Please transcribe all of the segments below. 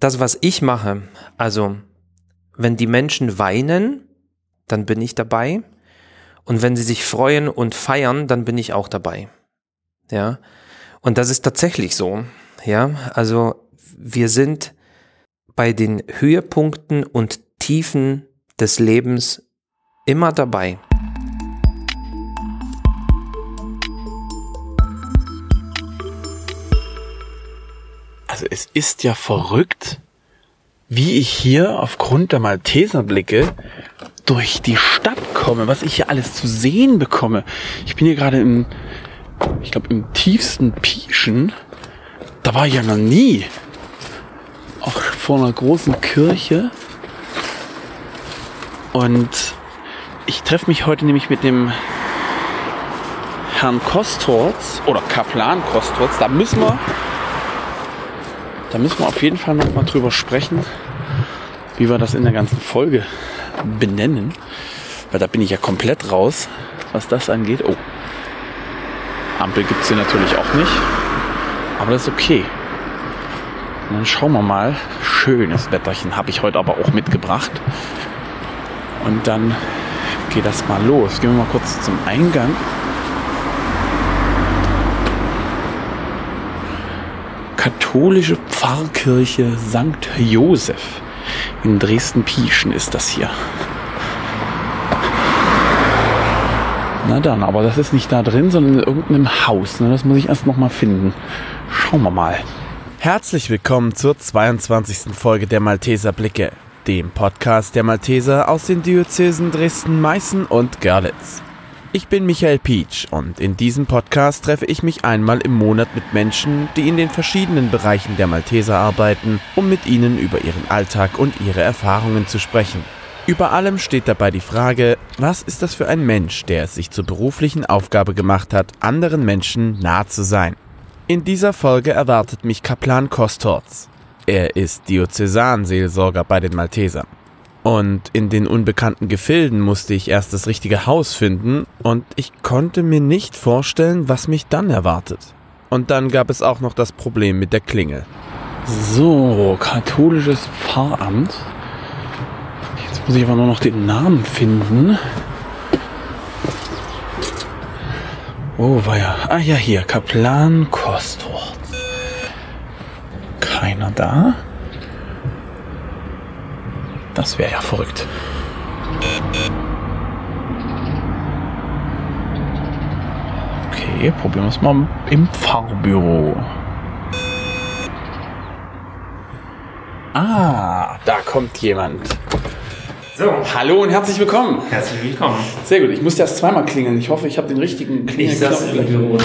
das, was ich mache, also wenn die Menschen weinen, dann bin ich dabei. Und wenn sie sich freuen und feiern, dann bin ich auch dabei. Ja. Und das ist tatsächlich so. Ja. Also wir sind bei den Höhepunkten und Tiefen des Lebens immer dabei. Also es ist ja verrückt, wie ich hier aufgrund der Malteserblicke durch die Stadt komme, was ich hier alles zu sehen bekomme. Ich bin hier gerade im, ich glaube, im tiefsten Pieschen. Da war ich ja noch nie. Auch vor einer großen Kirche. Und ich treffe mich heute nämlich mit dem Herrn Kostorz oder Kaplan Kostorz. Da müssen wir da müssen wir auf jeden Fall noch mal drüber sprechen, wie wir das in der ganzen Folge benennen. Weil da bin ich ja komplett raus, was das angeht. Oh, Ampel gibt es hier natürlich auch nicht. Aber das ist okay. Und dann schauen wir mal. Schönes Wetterchen habe ich heute aber auch mitgebracht. Und dann geht das mal los. Gehen wir mal kurz zum Eingang. Katholische Pfarrkirche St. Josef in Dresden-Pieschen ist das hier. Na dann, aber das ist nicht da drin, sondern in irgendeinem Haus. Ne? Das muss ich erst noch mal finden. Schauen wir mal. Herzlich willkommen zur 22. Folge der Malteser Blicke, dem Podcast der Malteser aus den Diözesen Dresden, Meißen und Görlitz. Ich bin Michael Pietsch und in diesem Podcast treffe ich mich einmal im Monat mit Menschen, die in den verschiedenen Bereichen der Malteser arbeiten, um mit ihnen über ihren Alltag und ihre Erfahrungen zu sprechen. Über allem steht dabei die Frage, was ist das für ein Mensch, der es sich zur beruflichen Aufgabe gemacht hat, anderen Menschen nah zu sein. In dieser Folge erwartet mich Kaplan Kostorz. Er ist Diözesanseelsorger bei den Maltesern. Und in den unbekannten Gefilden musste ich erst das richtige Haus finden und ich konnte mir nicht vorstellen, was mich dann erwartet. Und dann gab es auch noch das Problem mit der Klingel. So, katholisches Pfarramt. Jetzt muss ich aber nur noch den Namen finden. Oh, war ja. Ah ja, hier, Kaplan Kostorz. Keiner da? Das wäre ja verrückt. Okay, probieren wir es mal im Pfarrbüro. Ah, da kommt jemand. So, Hallo und herzlich willkommen. herzlich willkommen. Sehr gut, ich musste erst zweimal klingeln. Ich hoffe, ich habe den richtigen Klingelknopf. Büro.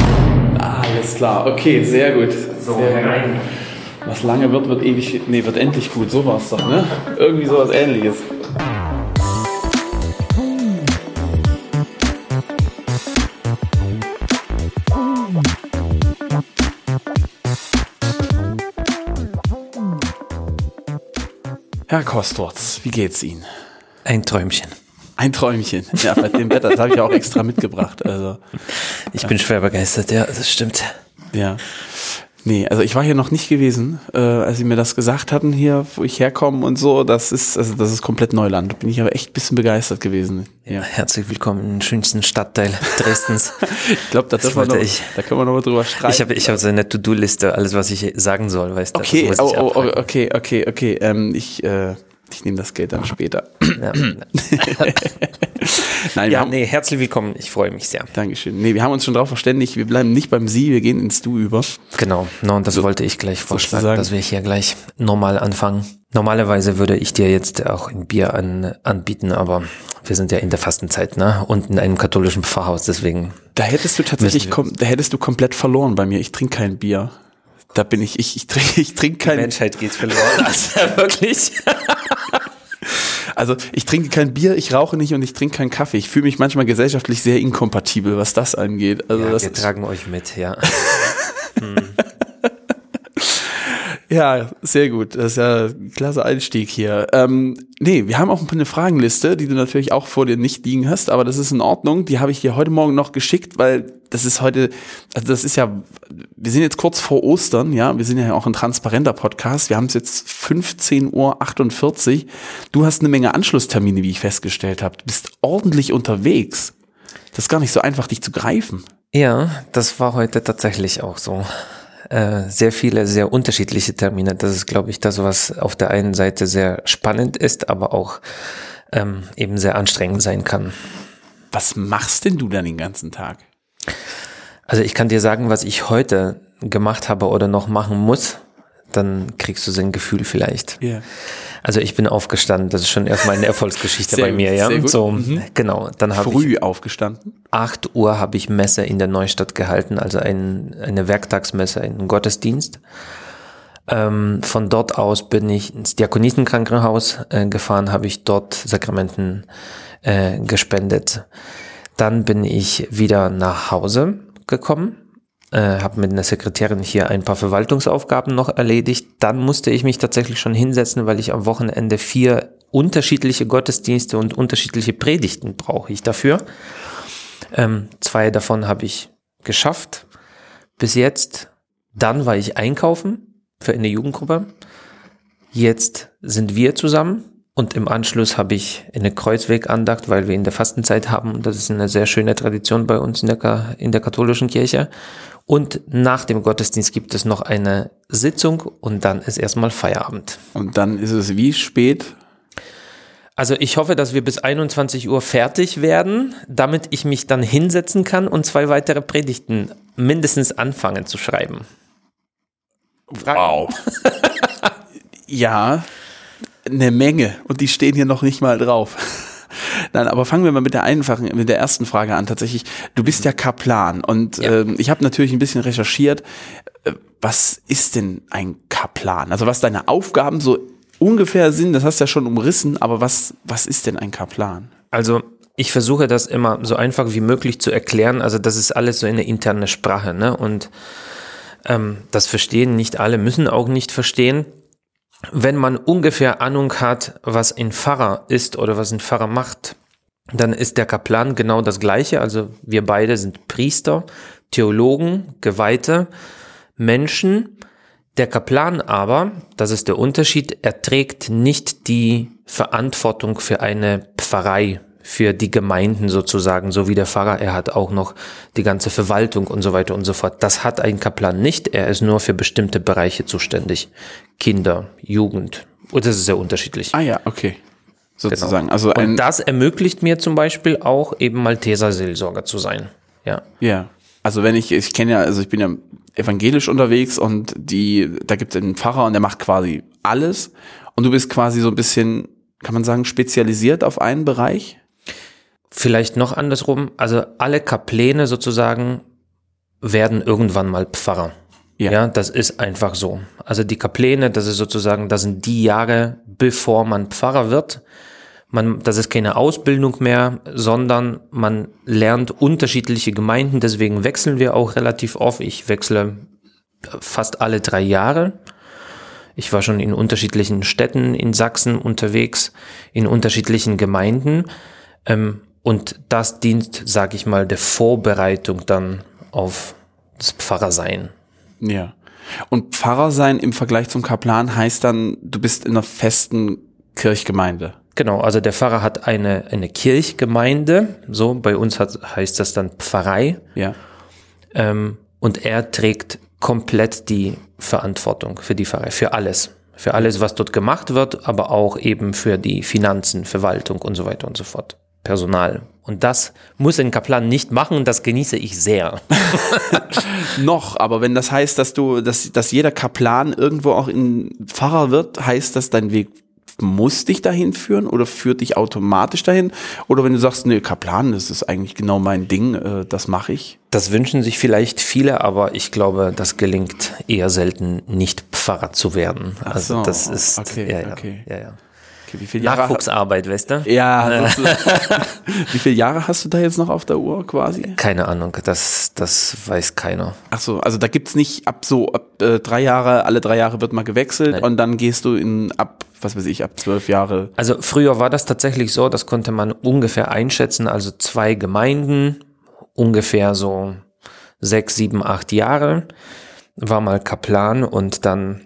Ah, alles klar. Okay, sehr gut. So, sehr gut. Was lange wird, wird ewig. Nee, wird endlich gut. So war es doch, ne? Irgendwie sowas ähnliches. Herr Kostorz, wie geht's Ihnen? Ein Träumchen. Ein Träumchen. Ja, bei dem Wetter, das habe ich auch extra mitgebracht. Also, Ich bin schwer begeistert, ja, das stimmt. ja. Nee, also ich war hier noch nicht gewesen, äh, als sie mir das gesagt hatten hier, wo ich herkomme und so. Das ist, also das ist komplett Neuland. Da bin ich aber echt ein bisschen begeistert gewesen. Ja. Herzlich willkommen im schönsten Stadtteil Dresdens. Ich glaube, da, da können wir noch mal drüber streiten. Ich habe ich hab so eine To-Do-Liste, alles, was ich sagen soll, weißt du. das okay, oh, oh, oh, okay, okay, okay. Ähm, ich äh, ich nehme das Geld dann später. Ja. Nein, ja, haben, nee, herzlich willkommen. Ich freue mich sehr. Dankeschön. Nee, wir haben uns schon darauf verständigt, wir bleiben nicht beim Sie, wir gehen ins Du über. Genau, no, und das wollte ich gleich vorschlagen, sozusagen. dass wir hier gleich normal anfangen. Normalerweise würde ich dir jetzt auch ein Bier an, anbieten, aber wir sind ja in der Fastenzeit, ne? Und in einem katholischen Pfarrhaus, deswegen. Da hättest du tatsächlich, kom da hättest du komplett verloren bei mir. Ich trinke kein Bier. Da bin ich, ich, ich trinke, ich trinke kein, Menschheit geht verloren. Also, wirklich. Also ich trinke kein Bier, ich rauche nicht und ich trinke keinen Kaffee. Ich fühle mich manchmal gesellschaftlich sehr inkompatibel, was das angeht. Also Ja, das wir tragen euch mit, ja. Ja, sehr gut. Das ist ja ein klasse Einstieg hier. Ähm, nee, wir haben auch eine Fragenliste, die du natürlich auch vor dir nicht liegen hast, aber das ist in Ordnung. Die habe ich dir heute Morgen noch geschickt, weil das ist heute, also das ist ja, wir sind jetzt kurz vor Ostern, ja, wir sind ja auch ein transparenter Podcast. Wir haben es jetzt 15.48 Uhr. Du hast eine Menge Anschlusstermine, wie ich festgestellt habe. Du bist ordentlich unterwegs. Das ist gar nicht so einfach, dich zu greifen. Ja, das war heute tatsächlich auch so äh, sehr viele, sehr unterschiedliche Termine. Das ist, glaube ich, das, was auf der einen Seite sehr spannend ist, aber auch ähm, eben sehr anstrengend sein kann. Was machst denn du dann den ganzen Tag? Also ich kann dir sagen, was ich heute gemacht habe oder noch machen muss, dann kriegst du so ein Gefühl vielleicht. Ja. Also ich bin aufgestanden, das ist schon erstmal eine Erfolgsgeschichte bei mir, ja. So, mhm. genau. Dann habe früh ich aufgestanden. 8 Uhr habe ich Messe in der Neustadt gehalten, also ein, eine Werktagsmesse, einen Gottesdienst. Ähm, von dort aus bin ich ins Diakoniesenkrankenhaus äh, gefahren, habe ich dort Sakramenten äh, gespendet. Dann bin ich wieder nach Hause gekommen äh, habe mit einer Sekretärin hier ein paar Verwaltungsaufgaben noch erledigt. Dann musste ich mich tatsächlich schon hinsetzen, weil ich am Wochenende vier unterschiedliche Gottesdienste und unterschiedliche Predigten brauche ich dafür. Ähm, zwei davon habe ich geschafft bis jetzt. Dann war ich einkaufen für eine Jugendgruppe. Jetzt sind wir zusammen und im Anschluss habe ich eine Kreuzwegandacht, weil wir in der Fastenzeit haben. Das ist eine sehr schöne Tradition bei uns in der, in der katholischen Kirche. Und nach dem Gottesdienst gibt es noch eine Sitzung und dann ist erstmal Feierabend. Und dann ist es wie spät? Also ich hoffe, dass wir bis 21 Uhr fertig werden, damit ich mich dann hinsetzen kann und zwei weitere Predigten mindestens anfangen zu schreiben. Wow. ja, eine Menge und die stehen hier noch nicht mal drauf. Nein, aber fangen wir mal mit der einfachen, mit der ersten Frage an. Tatsächlich, du bist ja Kaplan und ja. ähm, ich habe natürlich ein bisschen recherchiert. Äh, was ist denn ein Kaplan? Also was deine Aufgaben so ungefähr sind, das hast du ja schon umrissen, aber was, was ist denn ein Kaplan? Also ich versuche das immer so einfach wie möglich zu erklären. Also das ist alles so eine interne Sprache, ne? Und ähm, das verstehen nicht alle, müssen auch nicht verstehen wenn man ungefähr Ahnung hat, was ein Pfarrer ist oder was ein Pfarrer macht, dann ist der Kaplan genau das gleiche. Also wir beide sind Priester, Theologen, Geweihte, Menschen. Der Kaplan aber, das ist der Unterschied, er trägt nicht die Verantwortung für eine Pfarrei, für die Gemeinden sozusagen, so wie der Pfarrer. Er hat auch noch die ganze Verwaltung und so weiter und so fort. Das hat ein Kaplan nicht. Er ist nur für bestimmte Bereiche zuständig. Kinder, Jugend. Und das ist sehr unterschiedlich. Ah ja, okay. Sozusagen. Genau. Also ein und das ermöglicht mir zum Beispiel auch eben Malteser Seelsorger zu sein. Ja. Ja. Also wenn ich, ich kenne ja, also ich bin ja evangelisch unterwegs und die, da gibt es einen Pfarrer und der macht quasi alles. Und du bist quasi so ein bisschen, kann man sagen, spezialisiert auf einen Bereich? Vielleicht noch andersrum, also alle Kapläne sozusagen werden irgendwann mal Pfarrer. Ja. ja, das ist einfach so. Also die Kapläne, das ist sozusagen, das sind die Jahre, bevor man Pfarrer wird. Man, das ist keine Ausbildung mehr, sondern man lernt unterschiedliche Gemeinden. Deswegen wechseln wir auch relativ oft. Ich wechsle fast alle drei Jahre. Ich war schon in unterschiedlichen Städten in Sachsen unterwegs, in unterschiedlichen Gemeinden. Ähm, und das dient, sag ich mal, der Vorbereitung dann auf das Pfarrersein. Ja. Und Pfarrer sein im Vergleich zum Kaplan heißt dann, du bist in einer festen Kirchgemeinde. Genau, also der Pfarrer hat eine, eine Kirchgemeinde, so bei uns hat, heißt das dann Pfarrei. Ja. Ähm, und er trägt komplett die Verantwortung für die Pfarrei, für alles. Für alles, was dort gemacht wird, aber auch eben für die Finanzen, Verwaltung und so weiter und so fort. Personal. Und das muss ein Kaplan nicht machen und das genieße ich sehr. Noch, aber wenn das heißt, dass du, dass, dass jeder Kaplan irgendwo auch in Pfarrer wird, heißt das, dein Weg muss dich dahin führen oder führt dich automatisch dahin? Oder wenn du sagst, nee, Kaplan, das ist eigentlich genau mein Ding, äh, das mache ich? Das wünschen sich vielleicht viele, aber ich glaube, das gelingt eher selten, nicht Pfarrer zu werden. Also das ist okay, ja, ja, okay. ja, ja. Okay, wie viele Jahre? Nachwuchsarbeit, weißt du? Ja. wie viele Jahre hast du da jetzt noch auf der Uhr quasi? Keine Ahnung, das, das weiß keiner. Ach so, also da gibt's nicht ab so ab äh, drei Jahre, alle drei Jahre wird mal gewechselt Nein. und dann gehst du in ab, was weiß ich, ab zwölf Jahre. Also früher war das tatsächlich so, das konnte man ungefähr einschätzen, also zwei Gemeinden, ungefähr so sechs, sieben, acht Jahre, war mal Kaplan und dann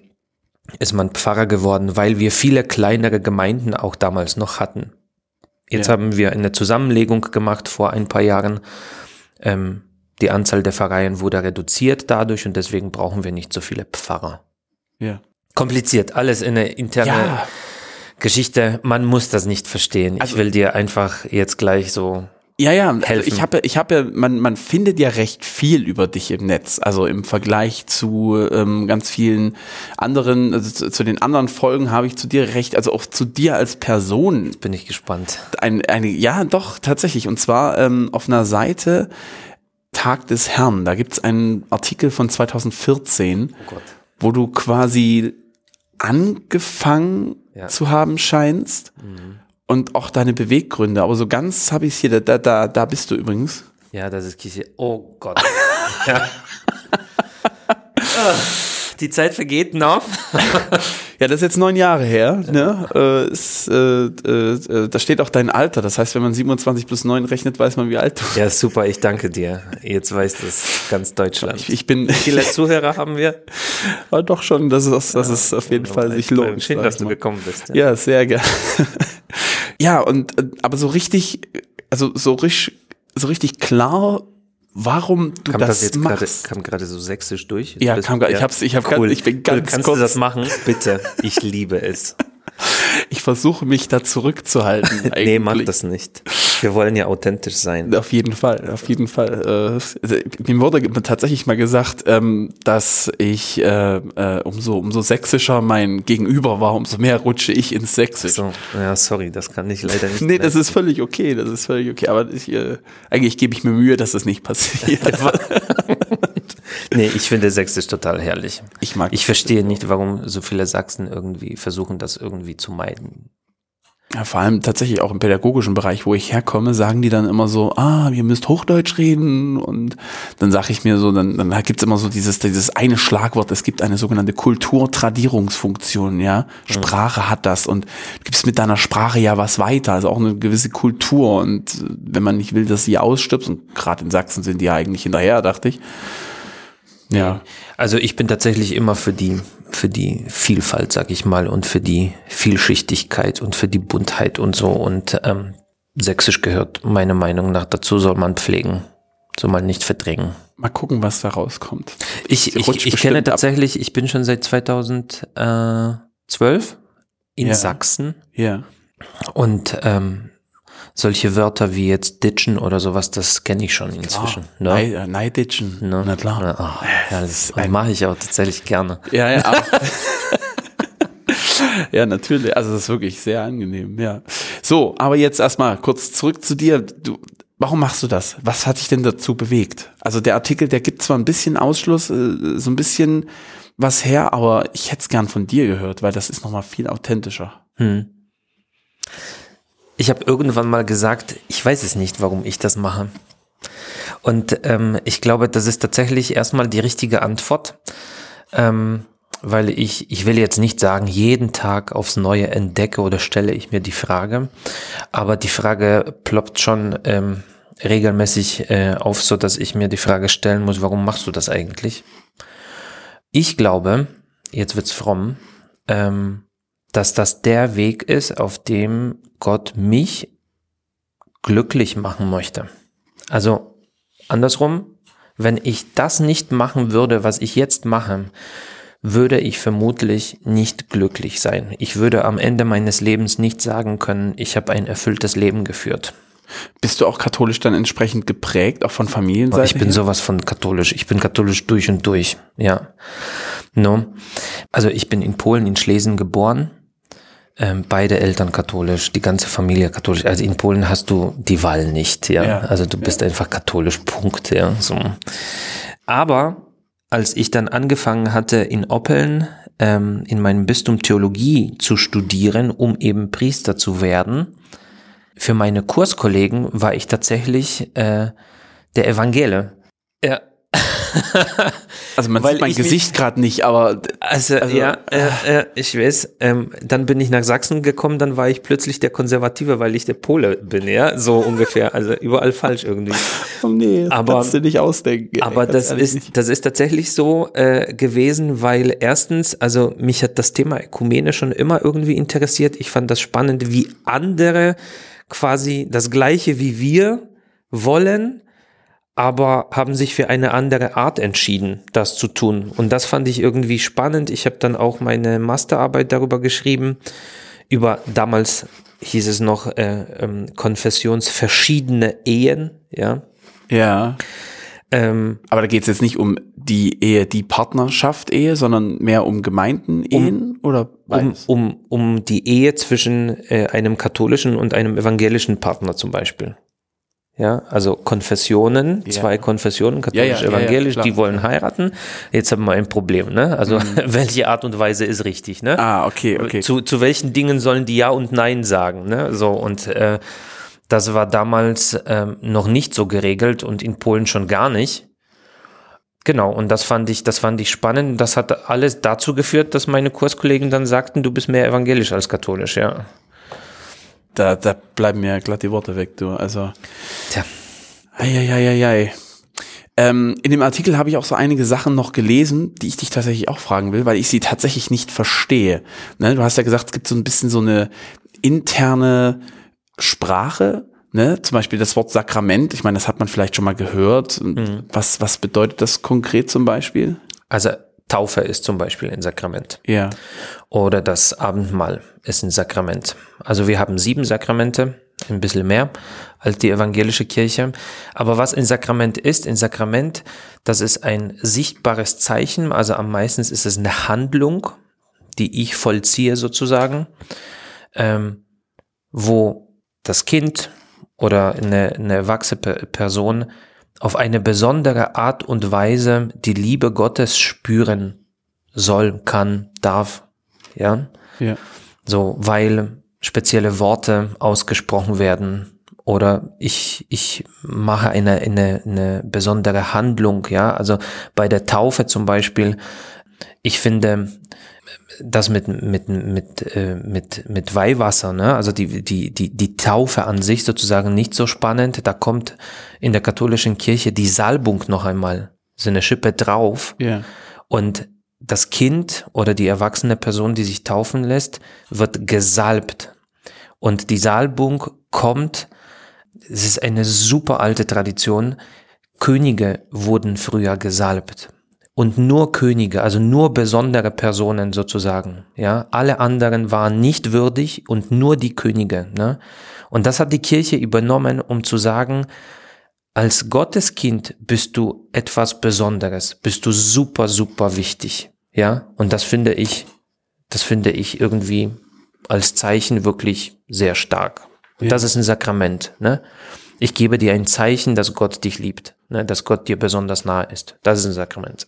ist man Pfarrer geworden, weil wir viele kleinere Gemeinden auch damals noch hatten. Jetzt Ja. haben wir eine Zusammenlegung gemacht vor ein paar Jahren. Ähm, die Anzahl der Pfarreien wurde reduziert dadurch und deswegen brauchen wir nicht so viele Pfarrer. Ja. Kompliziert, alles in eine interne Ja, Geschichte, man muss das nicht verstehen. Also- ich will dir einfach jetzt gleich so. Ja, ja. Also Helfen. ich habe, ich habe, ja, man, man findet ja recht viel über dich im Netz, also im Vergleich zu ähm, ganz vielen anderen, also zu, zu den anderen Folgen habe ich zu dir recht, also auch zu dir als Person Bin ich gespannt. ein, eine, ja, doch, tatsächlich. Und zwar ähm, auf einer Seite Tag des Herrn. Da gibt's einen Artikel von 2014, Oh Gott. wo du quasi angefangen Ja. zu haben scheinst und auch deine Beweggründe. Aber so ganz habe ich hier, da, da, da bist du übrigens. Ja, das ist Kisi. Oh Gott. ja. Ah, Die Zeit vergeht noch. Ja, das ist jetzt neun Jahre her. Ne? Äh, ist, äh, äh, äh, da steht auch dein Alter. Das heißt, wenn man 27 plus 9 rechnet, weiß man, wie alt du bist. Ja, super, ich danke dir. Jetzt weiß das ganz Deutschland. Ich, ich bin Wie viele Zuhörer haben wir? ja, doch schon, dass es, dass es auf jeden Fall sich lohnt. Schön, dass du gekommen bist. Ja, sehr gerne. ja, und äh, aber so richtig, also so richtig, so richtig klar, warum du Kam das, das, jetzt machst. kam gerade so sächsisch durch? Ja, Das- kam ich hab's- ich hab grad- ich bin ganz Kannst kurz- du das machen? Bitte. Ich liebe es. Ich versuche mich da zurückzuhalten. Nee, eigentlich. mach das nicht. Wir wollen ja authentisch sein. Auf jeden Fall, auf jeden Fall. Äh, mir wurde tatsächlich mal gesagt, ähm, dass ich äh, äh, umso umso sächsischer mein Gegenüber war, umso mehr rutsche ich ins Sächsisch. So, ja, sorry, das kann ich leider nicht. Nee, das ist völlig okay, das ist völlig okay. Aber ich, eigentlich gebe ich mir Mühe, dass das nicht passiert. Nee, ich finde Sächsisch total herrlich. Ich mag Ich verstehe nicht, warum so viele Sachsen irgendwie versuchen, das irgendwie zu meiden. Ja, vor allem tatsächlich auch im pädagogischen Bereich, wo ich herkomme, sagen die dann immer so, ah, ihr müsst Hochdeutsch reden und dann sage ich mir so, dann, dann gibt's immer so dieses, dieses eine Schlagwort, es gibt eine sogenannte Kulturtradierungsfunktion, ja. Sprache hat das und du gibst mit deiner Sprache ja was weiter, also auch eine gewisse Kultur und wenn man nicht will, dass sie ausstirbt und gerade in Sachsen sind die ja eigentlich hinterher, dachte ich. Ja, Also ich bin tatsächlich immer für die, für die Vielfalt, sag ich mal, und für die Vielschichtigkeit und für die Buntheit und so. Und ähm, Sächsisch gehört meiner Meinung nach dazu, soll man pflegen, soll man nicht verdrängen. mal gucken, was da rauskommt. Ich, ich, ich kenne ab. tatsächlich, ich bin schon seit 2012 in Ja. Sachsen Ja. und ähm, solche Wörter wie jetzt ditchen oder sowas, das kenne ich schon inzwischen. ne? Nei- äh, Neiditschen, Ne? na klar. Na, ach, ja, das mache ich auch tatsächlich gerne. Ja, ja. aber- ja, natürlich. Also das ist wirklich sehr angenehm, ja. So, aber jetzt erstmal kurz zurück zu dir. Du, warum machst du das? Was hat dich denn dazu bewegt? Also der Artikel, der gibt zwar ein bisschen Ausschluss, äh, so ein bisschen was her, aber ich hätte es gern von dir gehört, weil das ist nochmal viel authentischer. Hm. Ich habe irgendwann mal gesagt, ich weiß es nicht, warum ich das mache. Und ähm, ich glaube, das ist tatsächlich erstmal die richtige Antwort, ähm, weil ich, ich will jetzt nicht sagen, jeden Tag aufs Neue entdecke oder stelle ich mir die Frage, aber die Frage ploppt schon ähm, regelmäßig äh, auf, so dass ich mir die Frage stellen muss, warum machst du das eigentlich? Ich glaube, jetzt wird's fromm, ähm, dass das der Weg ist, auf dem Gott mich glücklich machen möchte. Also andersrum, wenn ich das nicht machen würde, was ich jetzt mache, würde ich vermutlich nicht glücklich sein. Ich würde am Ende meines Lebens nicht sagen können, ich habe ein erfülltes Leben geführt. Bist du auch katholisch dann entsprechend geprägt, auch von Familienseite? Ich bin her? sowas von katholisch. Ich bin katholisch durch und durch. Ja. No. Also ich bin in Polen, in Schlesien geboren. Ähm, beide Eltern katholisch, die ganze Familie katholisch. Also in Polen hast du die Wahl nicht, ja. Ja. Also du bist einfach katholisch, Punkt, ja. So. Aber als ich dann angefangen hatte in Oppeln ähm, in meinem Bistum Theologie zu studieren, um eben Priester zu werden, für meine Kurskollegen war ich tatsächlich äh, der Evangele. Ja. Also man sieht mein ich Gesicht gerade nicht, aber Also, Also, ja, äh, äh, ich weiß. Ähm, dann bin ich nach Sachsen gekommen, dann war ich plötzlich der Konservative, weil ich der Pole bin, ja, so ungefähr. Also überall falsch irgendwie. oh nee, das Aber- kannst du nicht ausdenken. Aber das ist, nicht. das ist tatsächlich so äh, gewesen, weil erstens, also mich hat das Thema Ökumene schon immer irgendwie interessiert. Ich fand das spannend, wie andere quasi das Gleiche wie wir wollen, aber haben sich für eine andere Art entschieden, das zu tun. Und das fand ich irgendwie spannend. Ich habe dann auch meine Masterarbeit darüber geschrieben, über damals hieß es noch äh, ähm, konfessionsverschiedene Ehen, ja. Ja, Ähm, aber da geht es jetzt nicht um die Ehe, die Partnerschaft Ehe, sondern mehr um Gemeinden Ehen oder um, beides? um, um die Ehe zwischen äh, einem katholischen und einem evangelischen Partner zum Beispiel. Ja, also Konfessionen, Ja. zwei Konfessionen, katholisch, Ja, ja, evangelisch, die wollen heiraten. Jetzt haben wir ein Problem, ne? Also welche Art und Weise ist richtig, ne? ah, okay, okay. Zu, zu welchen Dingen sollen die Ja und Nein sagen, ne? So und äh, das war damals ähm, noch nicht so geregelt und in Polen schon gar nicht. Genau, und das fand ich, das fand ich spannend. Das hat alles dazu geführt, dass meine Kurskollegen dann sagten, du bist mehr evangelisch als katholisch, ja. Da, da bleiben mir glatt die Worte weg, du. Also, Tja. Eieieiei. Ähm, in dem Artikel habe ich auch so einige Sachen noch gelesen, die ich dich tatsächlich auch fragen will, weil ich sie tatsächlich nicht verstehe. Ne? Du hast ja gesagt, es gibt so ein bisschen so eine interne Sprache, ne? Zum Beispiel das Wort Sakrament. Ich meine, das hat man vielleicht schon mal gehört. Und Was, was bedeutet das konkret zum Beispiel? Also Taufe ist zum Beispiel ein Sakrament. Ja. Oder das Abendmahl ist ein Sakrament. Also wir haben sieben Sakramente, ein bisschen mehr als die evangelische Kirche. Aber was ein Sakrament ist, ein Sakrament, das ist ein sichtbares Zeichen, also am meisten ist es eine Handlung, die ich vollziehe sozusagen, ähm, wo das Kind oder eine, eine erwachsene Pe- Person auf eine besondere Art und Weise die Liebe Gottes spüren soll, kann, darf. Ja, Ja. so, weil spezielle Worte ausgesprochen werden oder ich, ich mache eine, eine, eine besondere Handlung, ja, also bei der Taufe zum Beispiel, ich finde, das mit, mit, mit, äh, mit, mit Weihwasser, ne? also die, die, die, die Taufe an sich sozusagen nicht so spannend. Da kommt in der katholischen Kirche die Salbung noch einmal, so eine Schippe drauf. Ja. Und das Kind oder die erwachsene Person, die sich taufen lässt, wird gesalbt. Und die Salbung kommt, es ist eine super alte Tradition, Könige wurden früher gesalbt. Und nur Könige, also nur besondere Personen sozusagen, ja. Alle anderen waren nicht würdig und nur die Könige, ne. Und das hat die Kirche übernommen, um zu sagen, als Gotteskind bist du etwas Besonderes, bist du super, super wichtig. Ja, und das finde ich, das finde ich irgendwie als Zeichen wirklich sehr stark. Und Ja. das ist ein Sakrament, ne? Ich gebe dir ein Zeichen, dass Gott dich liebt, ne? dass Gott dir besonders nahe ist. Das ist ein Sakrament.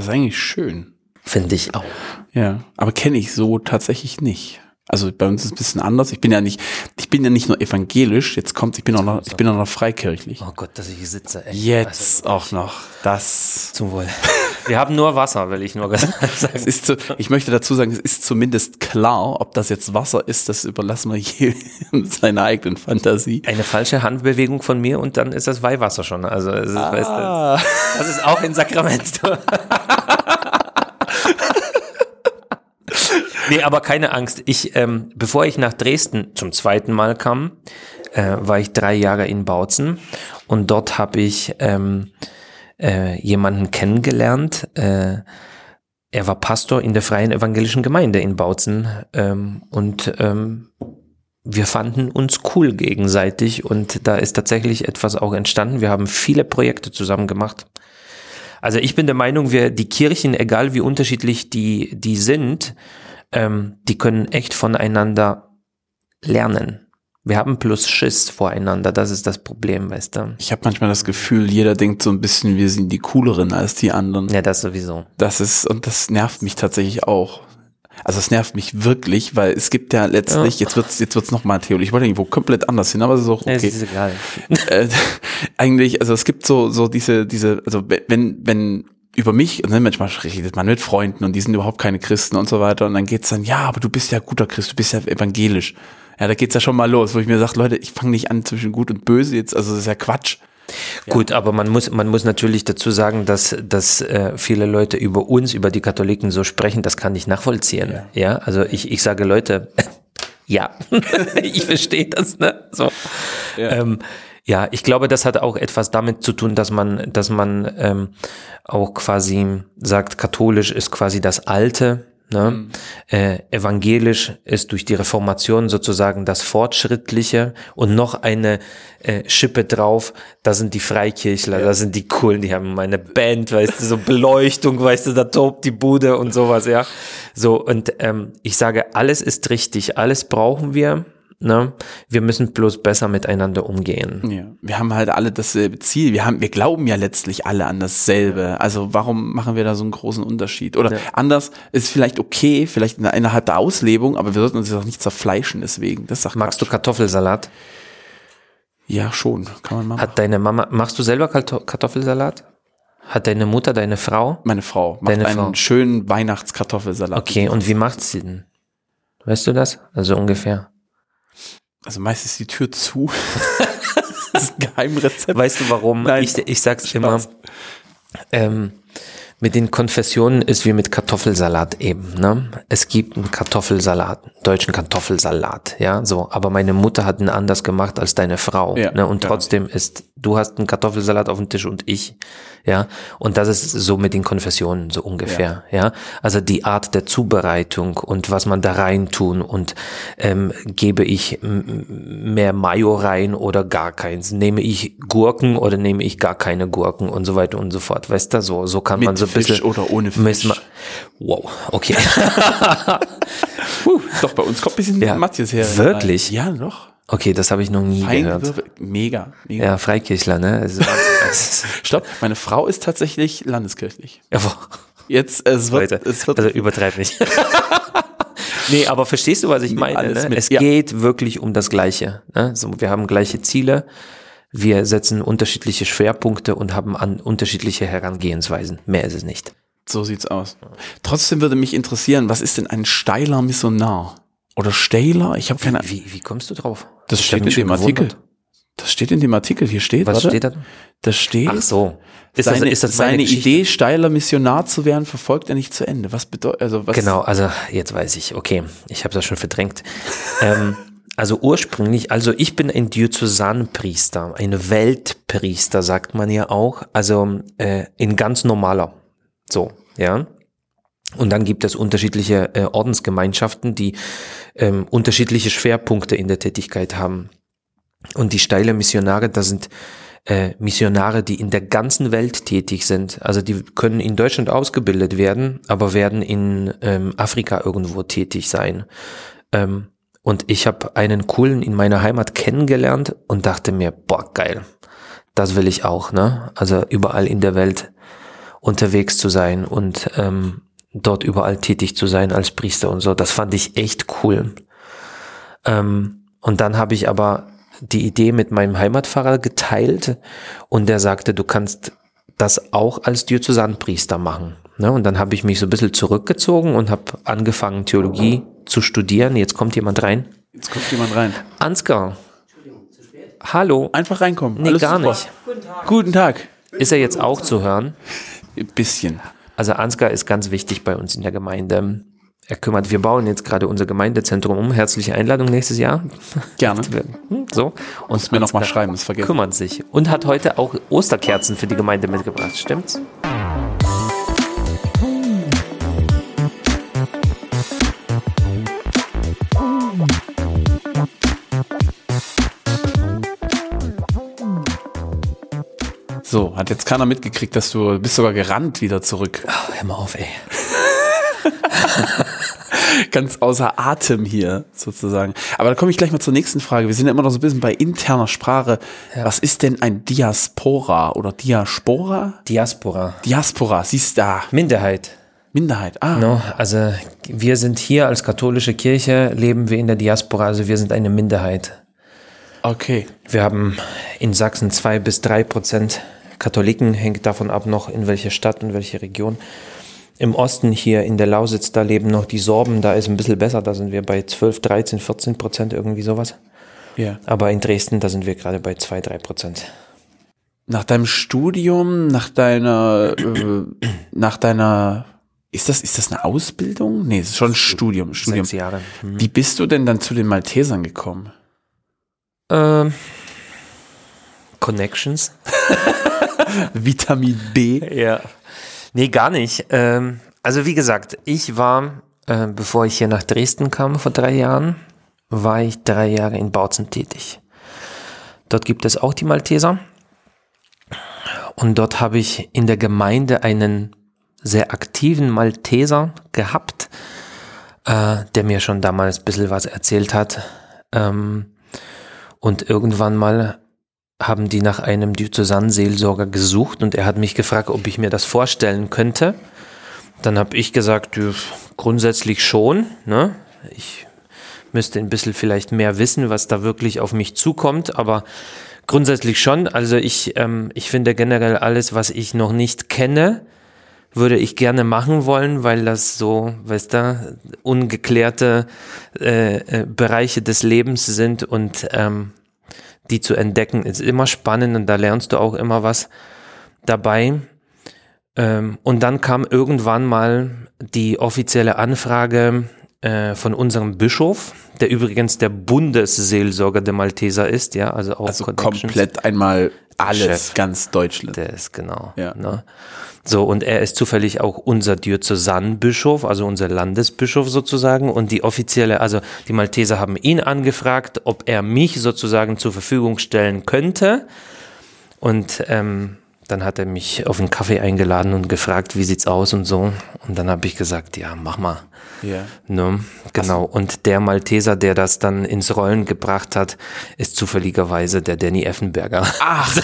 Das ist eigentlich schön. Finde ich auch. Ja, aber kenne ich so tatsächlich nicht. Also bei uns ist es ein bisschen anders. Ich bin ja nicht, ich bin ja nicht nur evangelisch, jetzt kommt, ich bin auch noch, ich bin auch noch freikirchlich. Oh Gott, dass ich hier sitze. Ey. Jetzt Also, auch noch. Das. Zum Wohl. Wir haben nur Wasser, will ich nur sagen. Ist zu, ich möchte dazu sagen, es ist zumindest klar, ob das jetzt Wasser ist, das überlassen wir jedem seiner eigenen Fantasie. Eine falsche Handbewegung von mir und dann ist das Weihwasser schon. Also es ist, weißt du, Ah. das ist auch ein Sakrament. nee, aber keine Angst. Ich, ähm, bevor ich nach Dresden zum zweiten Mal kam, äh, war ich drei Jahre in Bautzen und dort habe ich ähm, äh, jemanden kennengelernt. Äh, er war Pastor in der Freien Evangelischen Gemeinde in Bautzen ähm, und ähm, wir fanden uns cool gegenseitig und da ist tatsächlich etwas auch entstanden. Wir haben viele Projekte zusammen gemacht. Also ich bin der Meinung, wir die Kirchen, egal wie unterschiedlich die die sind, ähm, die können echt voneinander lernen. Wir haben plus Schiss voreinander, das ist das Problem, weißt du? Ich habe manchmal das Gefühl, jeder denkt so ein bisschen, wir sind die cooleren als die anderen. Ja, das sowieso. Das ist, und das nervt mich tatsächlich auch. Also es nervt mich wirklich, weil es gibt ja letztlich, Ja. jetzt wird's jetzt wird's nochmal Theorie. Ich wollte irgendwo komplett anders hin, aber es ist auch Ja, okay. Es ist egal. äh, eigentlich, also es gibt so, so diese, diese, also wenn, wenn über mich, und dann manchmal redet man mit Freunden und die sind überhaupt keine Christen und so weiter und dann geht's dann, ja, aber du bist ja guter Christ, du bist ja evangelisch. Ja, da geht's ja schon mal los, wo ich mir sage, Leute, ich fange nicht an zwischen gut und böse jetzt, also das ist ja Quatsch. Gut, aber man muss, man muss natürlich dazu sagen, dass, dass äh, viele Leute über uns, über die Katholiken so sprechen, das kann ich nachvollziehen. Ja, also ich, ich sage Leute, ja, ich verstehe das, ne? So. Ja. Ähm, ja, ich glaube, das hat auch etwas damit zu tun, dass man, dass man ähm, auch quasi sagt, katholisch ist quasi das Alte, Ne? Mhm. Äh, evangelisch ist durch die Reformation sozusagen das Fortschrittliche und noch eine äh, Schippe drauf, da sind die Freikirchler, ja. da sind die coolen, die haben eine Band, weißt du, so Beleuchtung, weißt du, da tobt die Bude und sowas, ja. So, und ähm, ich sage, alles ist richtig, alles brauchen wir. Ne? Wir müssen bloß besser miteinander umgehen. Ja, wir haben halt alle dasselbe Ziel. Wir haben, wir glauben ja letztlich alle an dasselbe. Also warum machen wir da so einen großen Unterschied? Oder ja. anders ist vielleicht okay, vielleicht innerhalb der Auslebung, aber wir sollten uns auch nicht zerfleischen deswegen. Das sagt Magst Quatsch. du Kartoffelsalat? Ja, schon. Kann man machen. Hat deine Mama, machst du selber Kartoffelsalat? Hat deine Mutter, deine Frau? Meine Frau macht deine einen Frau. schönen Weihnachtskartoffelsalat. Okay, und wie macht sie denn? Weißt du das? Also ungefähr. Also meistens die Tür zu. das ist ein Geheimrezept. Weißt du warum? Nein, ich, ich sag's Spaß. immer. Ähm, mit den Konfessionen ist wie mit Kartoffelsalat eben. Ne? Es gibt einen Kartoffelsalat, einen deutschen Kartoffelsalat, ja, so. Aber meine Mutter hat ihn anders gemacht als deine Frau. Ja, ne? Und trotzdem ist, du hast einen Kartoffelsalat auf dem Tisch und ich, ja. Und das ist so mit den Konfessionen so ungefähr, ja. Also die Art der Zubereitung und was man da rein tun und ähm, gebe ich mehr Mayo rein oder gar keins? Nehme ich Gurken oder nehme ich gar keine Gurken und so weiter und so fort. Weißt du, so, so kann Mit man so ein Fisch bisschen. oder ohne Fisch? Wow, okay. Puh, doch, bei uns kommt ein bisschen Ja. Matthias her. Wirklich? Ja, doch. Okay, das habe ich noch nie gehört. Feinwürfel. Mega, mega. Ja, Freikirchler, ne? Ist- Stopp, meine Frau ist tatsächlich landeskirchlich. Ja, wo- Jetzt, es wird, Leute, es wird also übertreib nicht. nee, aber verstehst du, was ich meine? Ne? Es ja. geht wirklich um das Gleiche. Ne? So, wir haben gleiche Ziele, wir setzen unterschiedliche Schwerpunkte und haben an unterschiedliche Herangehensweisen. Mehr ist es nicht. So sieht's aus. Trotzdem würde mich interessieren, was ist denn ein steiler Missionar? Oder Steiler? Ich habe keine Ahnung. Wie, wie kommst du drauf? Das Ich steht in dem Artikel. gewundert. Das steht in dem Artikel. Hier steht, Was warte, steht da? Das steht. Ach so. Ist seine, das, ist das seine? Idee, steiler Missionar zu werden, verfolgt er nicht zu Ende. Was bedeutet, also was? Genau, also jetzt weiß ich. Okay, ich habe das schon verdrängt. ähm, also ursprünglich, also ich bin ein Diözesanpriester, ein Weltpriester, sagt man ja auch. Also äh, in ganz normaler. So, ja. Und dann gibt es unterschiedliche äh, Ordensgemeinschaften, die ähm, unterschiedliche Schwerpunkte in der Tätigkeit haben. Und die steile Missionare, das sind äh, Missionare, die in der ganzen Welt tätig sind. Also die können in Deutschland ausgebildet werden, aber werden in ähm, Afrika irgendwo tätig sein. Ähm, und ich habe einen coolen in meiner Heimat kennengelernt und dachte mir, boah, geil, das will ich auch, ne? Also überall in der Welt unterwegs zu sein und ähm, dort überall tätig zu sein als Priester und so. Das fand ich echt cool. Ähm, und dann habe ich aber die Idee mit meinem Heimatpfarrer geteilt und der sagte, du kannst das auch als Diözesanpriester machen. Ne? Und dann habe ich mich so ein bisschen zurückgezogen und habe angefangen, Theologie zu studieren. Jetzt kommt jemand rein. Jetzt kommt jemand rein. Ansgar. Hallo. Einfach reinkommen. Nee, Alles gar super. nicht. Guten Tag. Ist er jetzt auch zu hören? Ein bisschen. Also Ansgar ist ganz wichtig bei uns in der Gemeinde. Er kümmert, wir bauen jetzt gerade unser Gemeindezentrum um. Herzliche Einladung nächstes Jahr. Gerne. Hm, So. Und mir noch mal Ansgar schreiben, das vergessen. Kümmert sich. Und hat heute auch Osterkerzen für die Gemeinde mitgebracht. Stimmt's? So, hat jetzt keiner mitgekriegt, dass du bist sogar gerannt wieder zurück. Oh, hör mal auf, ey. ganz außer Atem hier sozusagen. Aber da komme ich gleich mal zur nächsten Frage. Wir sind ja immer noch so ein bisschen bei interner Sprache. Was ist denn ein Diaspora oder Diaspora? Diaspora. Diaspora, siehst da. Minderheit. Minderheit. Ah, No, also wir sind hier als katholische Kirche, leben wir in der Diaspora, also wir sind eine Minderheit. okay. Wir haben in Sachsen zwei bis drei Prozent Katholiken, hängt davon ab noch in welche Stadt und welche Region. Im Osten hier in der Lausitz, da leben noch die Sorben, da ist ein bisschen besser, da sind wir bei 12, 13, 14 Prozent, irgendwie sowas. Ja. Aber in Dresden, da sind wir gerade bei 2, 3 Prozent. Nach deinem Studium, nach deiner, äh, nach deiner, ist das, ist das eine Ausbildung? Nee, es ist schon ein Studium. Studium. Sechs Jahre. Mhm. Wie bist du denn dann zu den Maltesern gekommen? Ähm, Connections? Vitamin B. Ja. Nee, gar nicht. Ähm, also wie gesagt, ich war, äh, bevor ich hier nach Dresden kam vor drei Jahren, war ich drei Jahre in Bautzen tätig. Dort gibt es auch die Malteser. Und dort habe ich in der Gemeinde einen sehr aktiven Malteser gehabt, äh, der mir schon damals ein bisschen was erzählt hat. Ähm, und irgendwann mal haben die nach einem Diözesanseelsorger gesucht und er hat mich gefragt, ob ich mir das vorstellen könnte. Dann habe ich gesagt, grundsätzlich schon. Ne? Ich müsste ein bisschen vielleicht mehr wissen, was da wirklich auf mich zukommt, aber grundsätzlich schon. Also ich, ähm, ich finde generell alles, was ich noch nicht kenne, würde ich gerne machen wollen, weil das so, weißt du, ungeklärte äh, äh, Bereiche des Lebens sind und ähm, die zu entdecken ist immer spannend und da lernst du auch immer was dabei. Ähm, und dann kam irgendwann mal die offizielle Anfrage äh, von unserem Bischof, der übrigens der Bundesseelsorger der Malteser ist, ja, also auch Also komplett einmal alles, Chef. ganz Deutschland. Der ist genau. Ja. Ne? So, und er ist zufällig auch unser Diözesanbischof, also unser Landesbischof sozusagen. Und die offizielle, also die Malteser haben ihn angefragt, ob er mich sozusagen zur Verfügung stellen könnte. Und ähm, dann hat er mich auf einen Kaffee eingeladen und gefragt, wie sieht's aus und so. Und dann habe ich gesagt, ja, mach mal. Ja. Ne? Genau. Und der Malteser, der das dann ins Rollen gebracht hat, ist zufälligerweise der Danny Effenberger. Ach.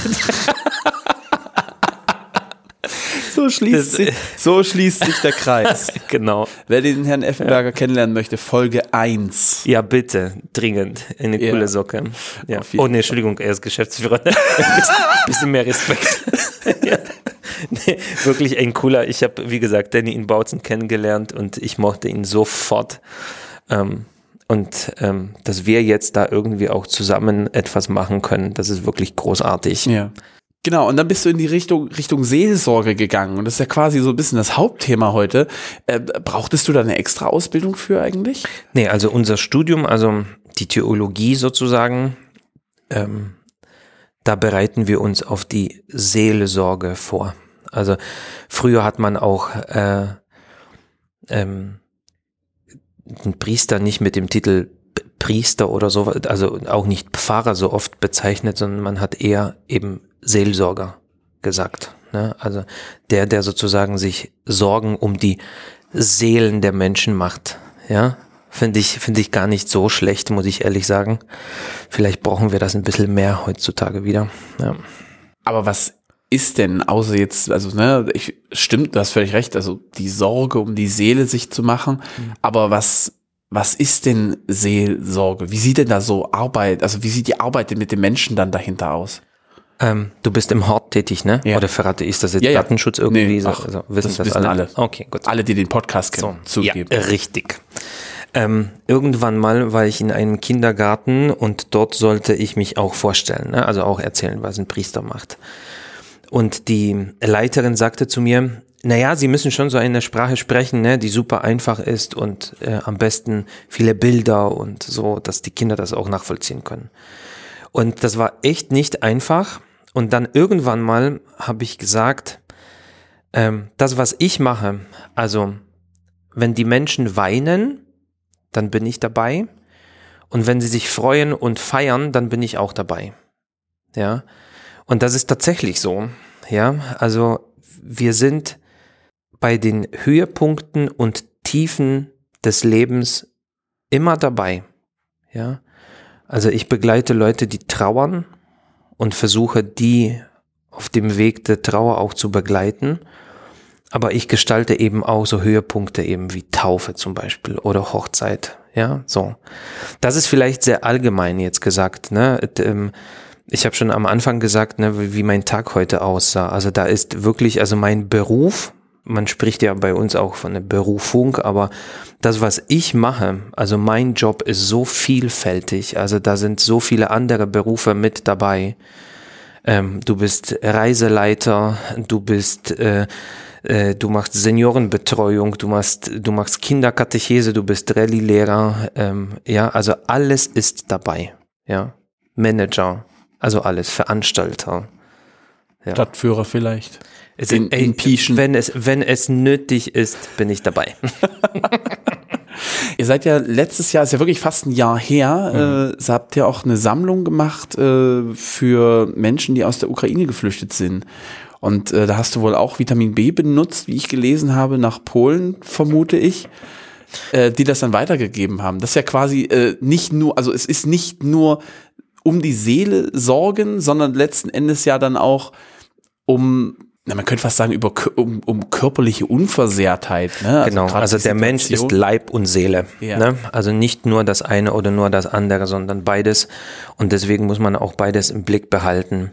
so, schließt sich, so schließt sich der Kreis. genau. Wer den Herrn Effenberger kennenlernen möchte, Folge 1. Ja, bitte, dringend. Eine Ja. coole Socke. Ja. Oh, nee, Entschuldigung, er ist Geschäftsführer. bisschen, bisschen mehr Respekt. ja. nee, wirklich ein cooler. Ich habe, wie gesagt, Danny in Bautzen kennengelernt und ich mochte ihn sofort. Ähm, und ähm, dass wir jetzt da irgendwie auch zusammen etwas machen können, das ist wirklich großartig. Ja. Genau, und dann bist du in die Richtung, Richtung Seelsorge gegangen. Und das ist ja quasi so ein bisschen das Hauptthema heute. Äh, brauchtest du da eine extra Ausbildung für eigentlich? Nee, also unser Studium, also die Theologie sozusagen, ähm, da bereiten wir uns auf die Seelsorge vor. Also früher hat man auch äh, ähm, den Priester nicht mit dem Titel Priester oder so, also auch nicht Pfarrer so oft bezeichnet, sondern man hat eher eben Seelsorger gesagt. Ne? Also der, der sozusagen sich Sorgen um die Seelen der Menschen macht. Ja, finde ich, finde ich gar nicht so schlecht, muss ich ehrlich sagen. Vielleicht brauchen wir das ein bisschen mehr heutzutage wieder. Ja. Aber was ist denn, außer jetzt, also, ne, ich, stimmt, du hast völlig recht, also die Sorge um die Seele sich zu machen. Aber was, was ist denn Seelsorge? Wie sieht denn da so Arbeit, also wie sieht die Arbeit denn mit den Menschen dann dahinter aus? Ähm, du bist im Hort tätig, ne? Ja. Oder verrate ich das jetzt Ja, ja. Datenschutz irgendwie? Nee, so, ach, also, wissen das das, wissen alle? alle. Okay, gut. Alle, die den Podcast kennen, So, zugeben. Ja, richtig. Ähm, irgendwann mal war ich in einem Kindergarten und dort sollte ich mich auch vorstellen, ne? also auch erzählen, was ein Priester macht. Und die Leiterin sagte zu mir, naja, Sie müssen schon so eine Sprache sprechen, ne, die super einfach ist und äh, am besten viele Bilder und so, dass die Kinder das auch nachvollziehen können. Und das war echt nicht einfach. Und dann irgendwann mal habe ich gesagt, ähm, das, was ich mache, also wenn die Menschen weinen, dann bin ich dabei. Und wenn sie sich freuen und feiern, dann bin ich auch dabei. Ja. Und das ist tatsächlich so. Ja. Also wir sind bei den Höhepunkten und Tiefen des Lebens immer dabei. Ja. Also ich begleite Leute, die trauern und versuche die auf dem Weg der Trauer auch zu begleiten. Aber ich gestalte eben auch so Höhepunkte eben wie Taufe zum Beispiel oder Hochzeit. Ja, so. Das ist vielleicht sehr allgemein jetzt gesagt. Ne? Ähm, ich habe schon am Anfang gesagt, ne, wie mein Tag heute aussah. Also da ist wirklich, also mein Beruf, man spricht ja bei uns auch von der Berufung, aber das, was ich mache, also mein Job ist so vielfältig, also da sind so viele andere Berufe mit dabei. Ähm, du bist Reiseleiter, du bist, äh, äh, du machst Seniorenbetreuung, du machst, du machst Kinderkatechese, du bist Rallye-Lehrer, ähm, ja, also alles ist dabei, ja, Manager, also alles, Veranstalter. Ja. Stadtführer vielleicht. Es, in, ey, in wenn es, wenn es nötig ist, bin ich dabei. Ihr seid ja letztes Jahr, ist ja wirklich fast ein Jahr her, mhm. äh, habt ihr auch eine Sammlung gemacht äh, für Menschen, die aus der Ukraine geflüchtet sind. Und äh, da hast du wohl auch Vitamin B benutzt, wie ich gelesen habe, nach Polen, vermute ich, äh, die das dann weitergegeben haben. Das ist ja quasi äh, nicht nur, also es ist nicht nur um die Seele sorgen, sondern letzten Endes ja dann auch um na, man könnte fast sagen, über, um, um körperliche Unversehrtheit. Ne? Also genau, also der Mensch ist Leib und Seele. Ja. Ne? Also nicht nur das eine oder nur das andere, sondern beides. Und deswegen muss man auch beides im Blick behalten.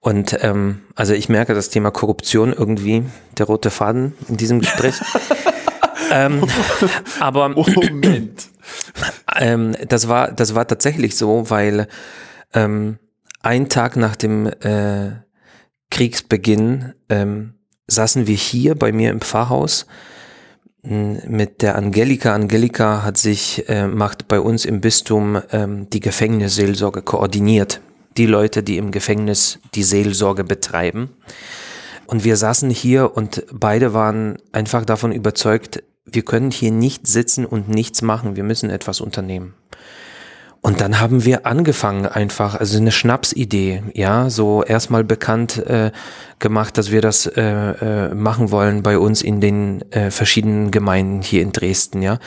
Und ähm, also ich merke das Thema Korruption irgendwie, der rote Faden in diesem Gespräch. ähm, aber Moment. Ähm, das war das war tatsächlich so, weil ähm, ein Tag nach dem äh, Kriegsbeginn ähm, saßen wir hier bei mir im Pfarrhaus mit der Angelika. Angelika hat sich, äh, macht bei uns im Bistum ähm, die Gefängnisseelsorge koordiniert. Die Leute, die im Gefängnis die Seelsorge betreiben. Und wir saßen hier und beide waren einfach davon überzeugt, wir können hier nicht sitzen und nichts machen, wir müssen etwas unternehmen. Und dann haben wir angefangen einfach, also eine Schnapsidee, ja, so erstmal bekannt äh, gemacht, dass wir das äh, äh, machen wollen bei uns in den äh, verschiedenen Gemeinden hier in Dresden, ja.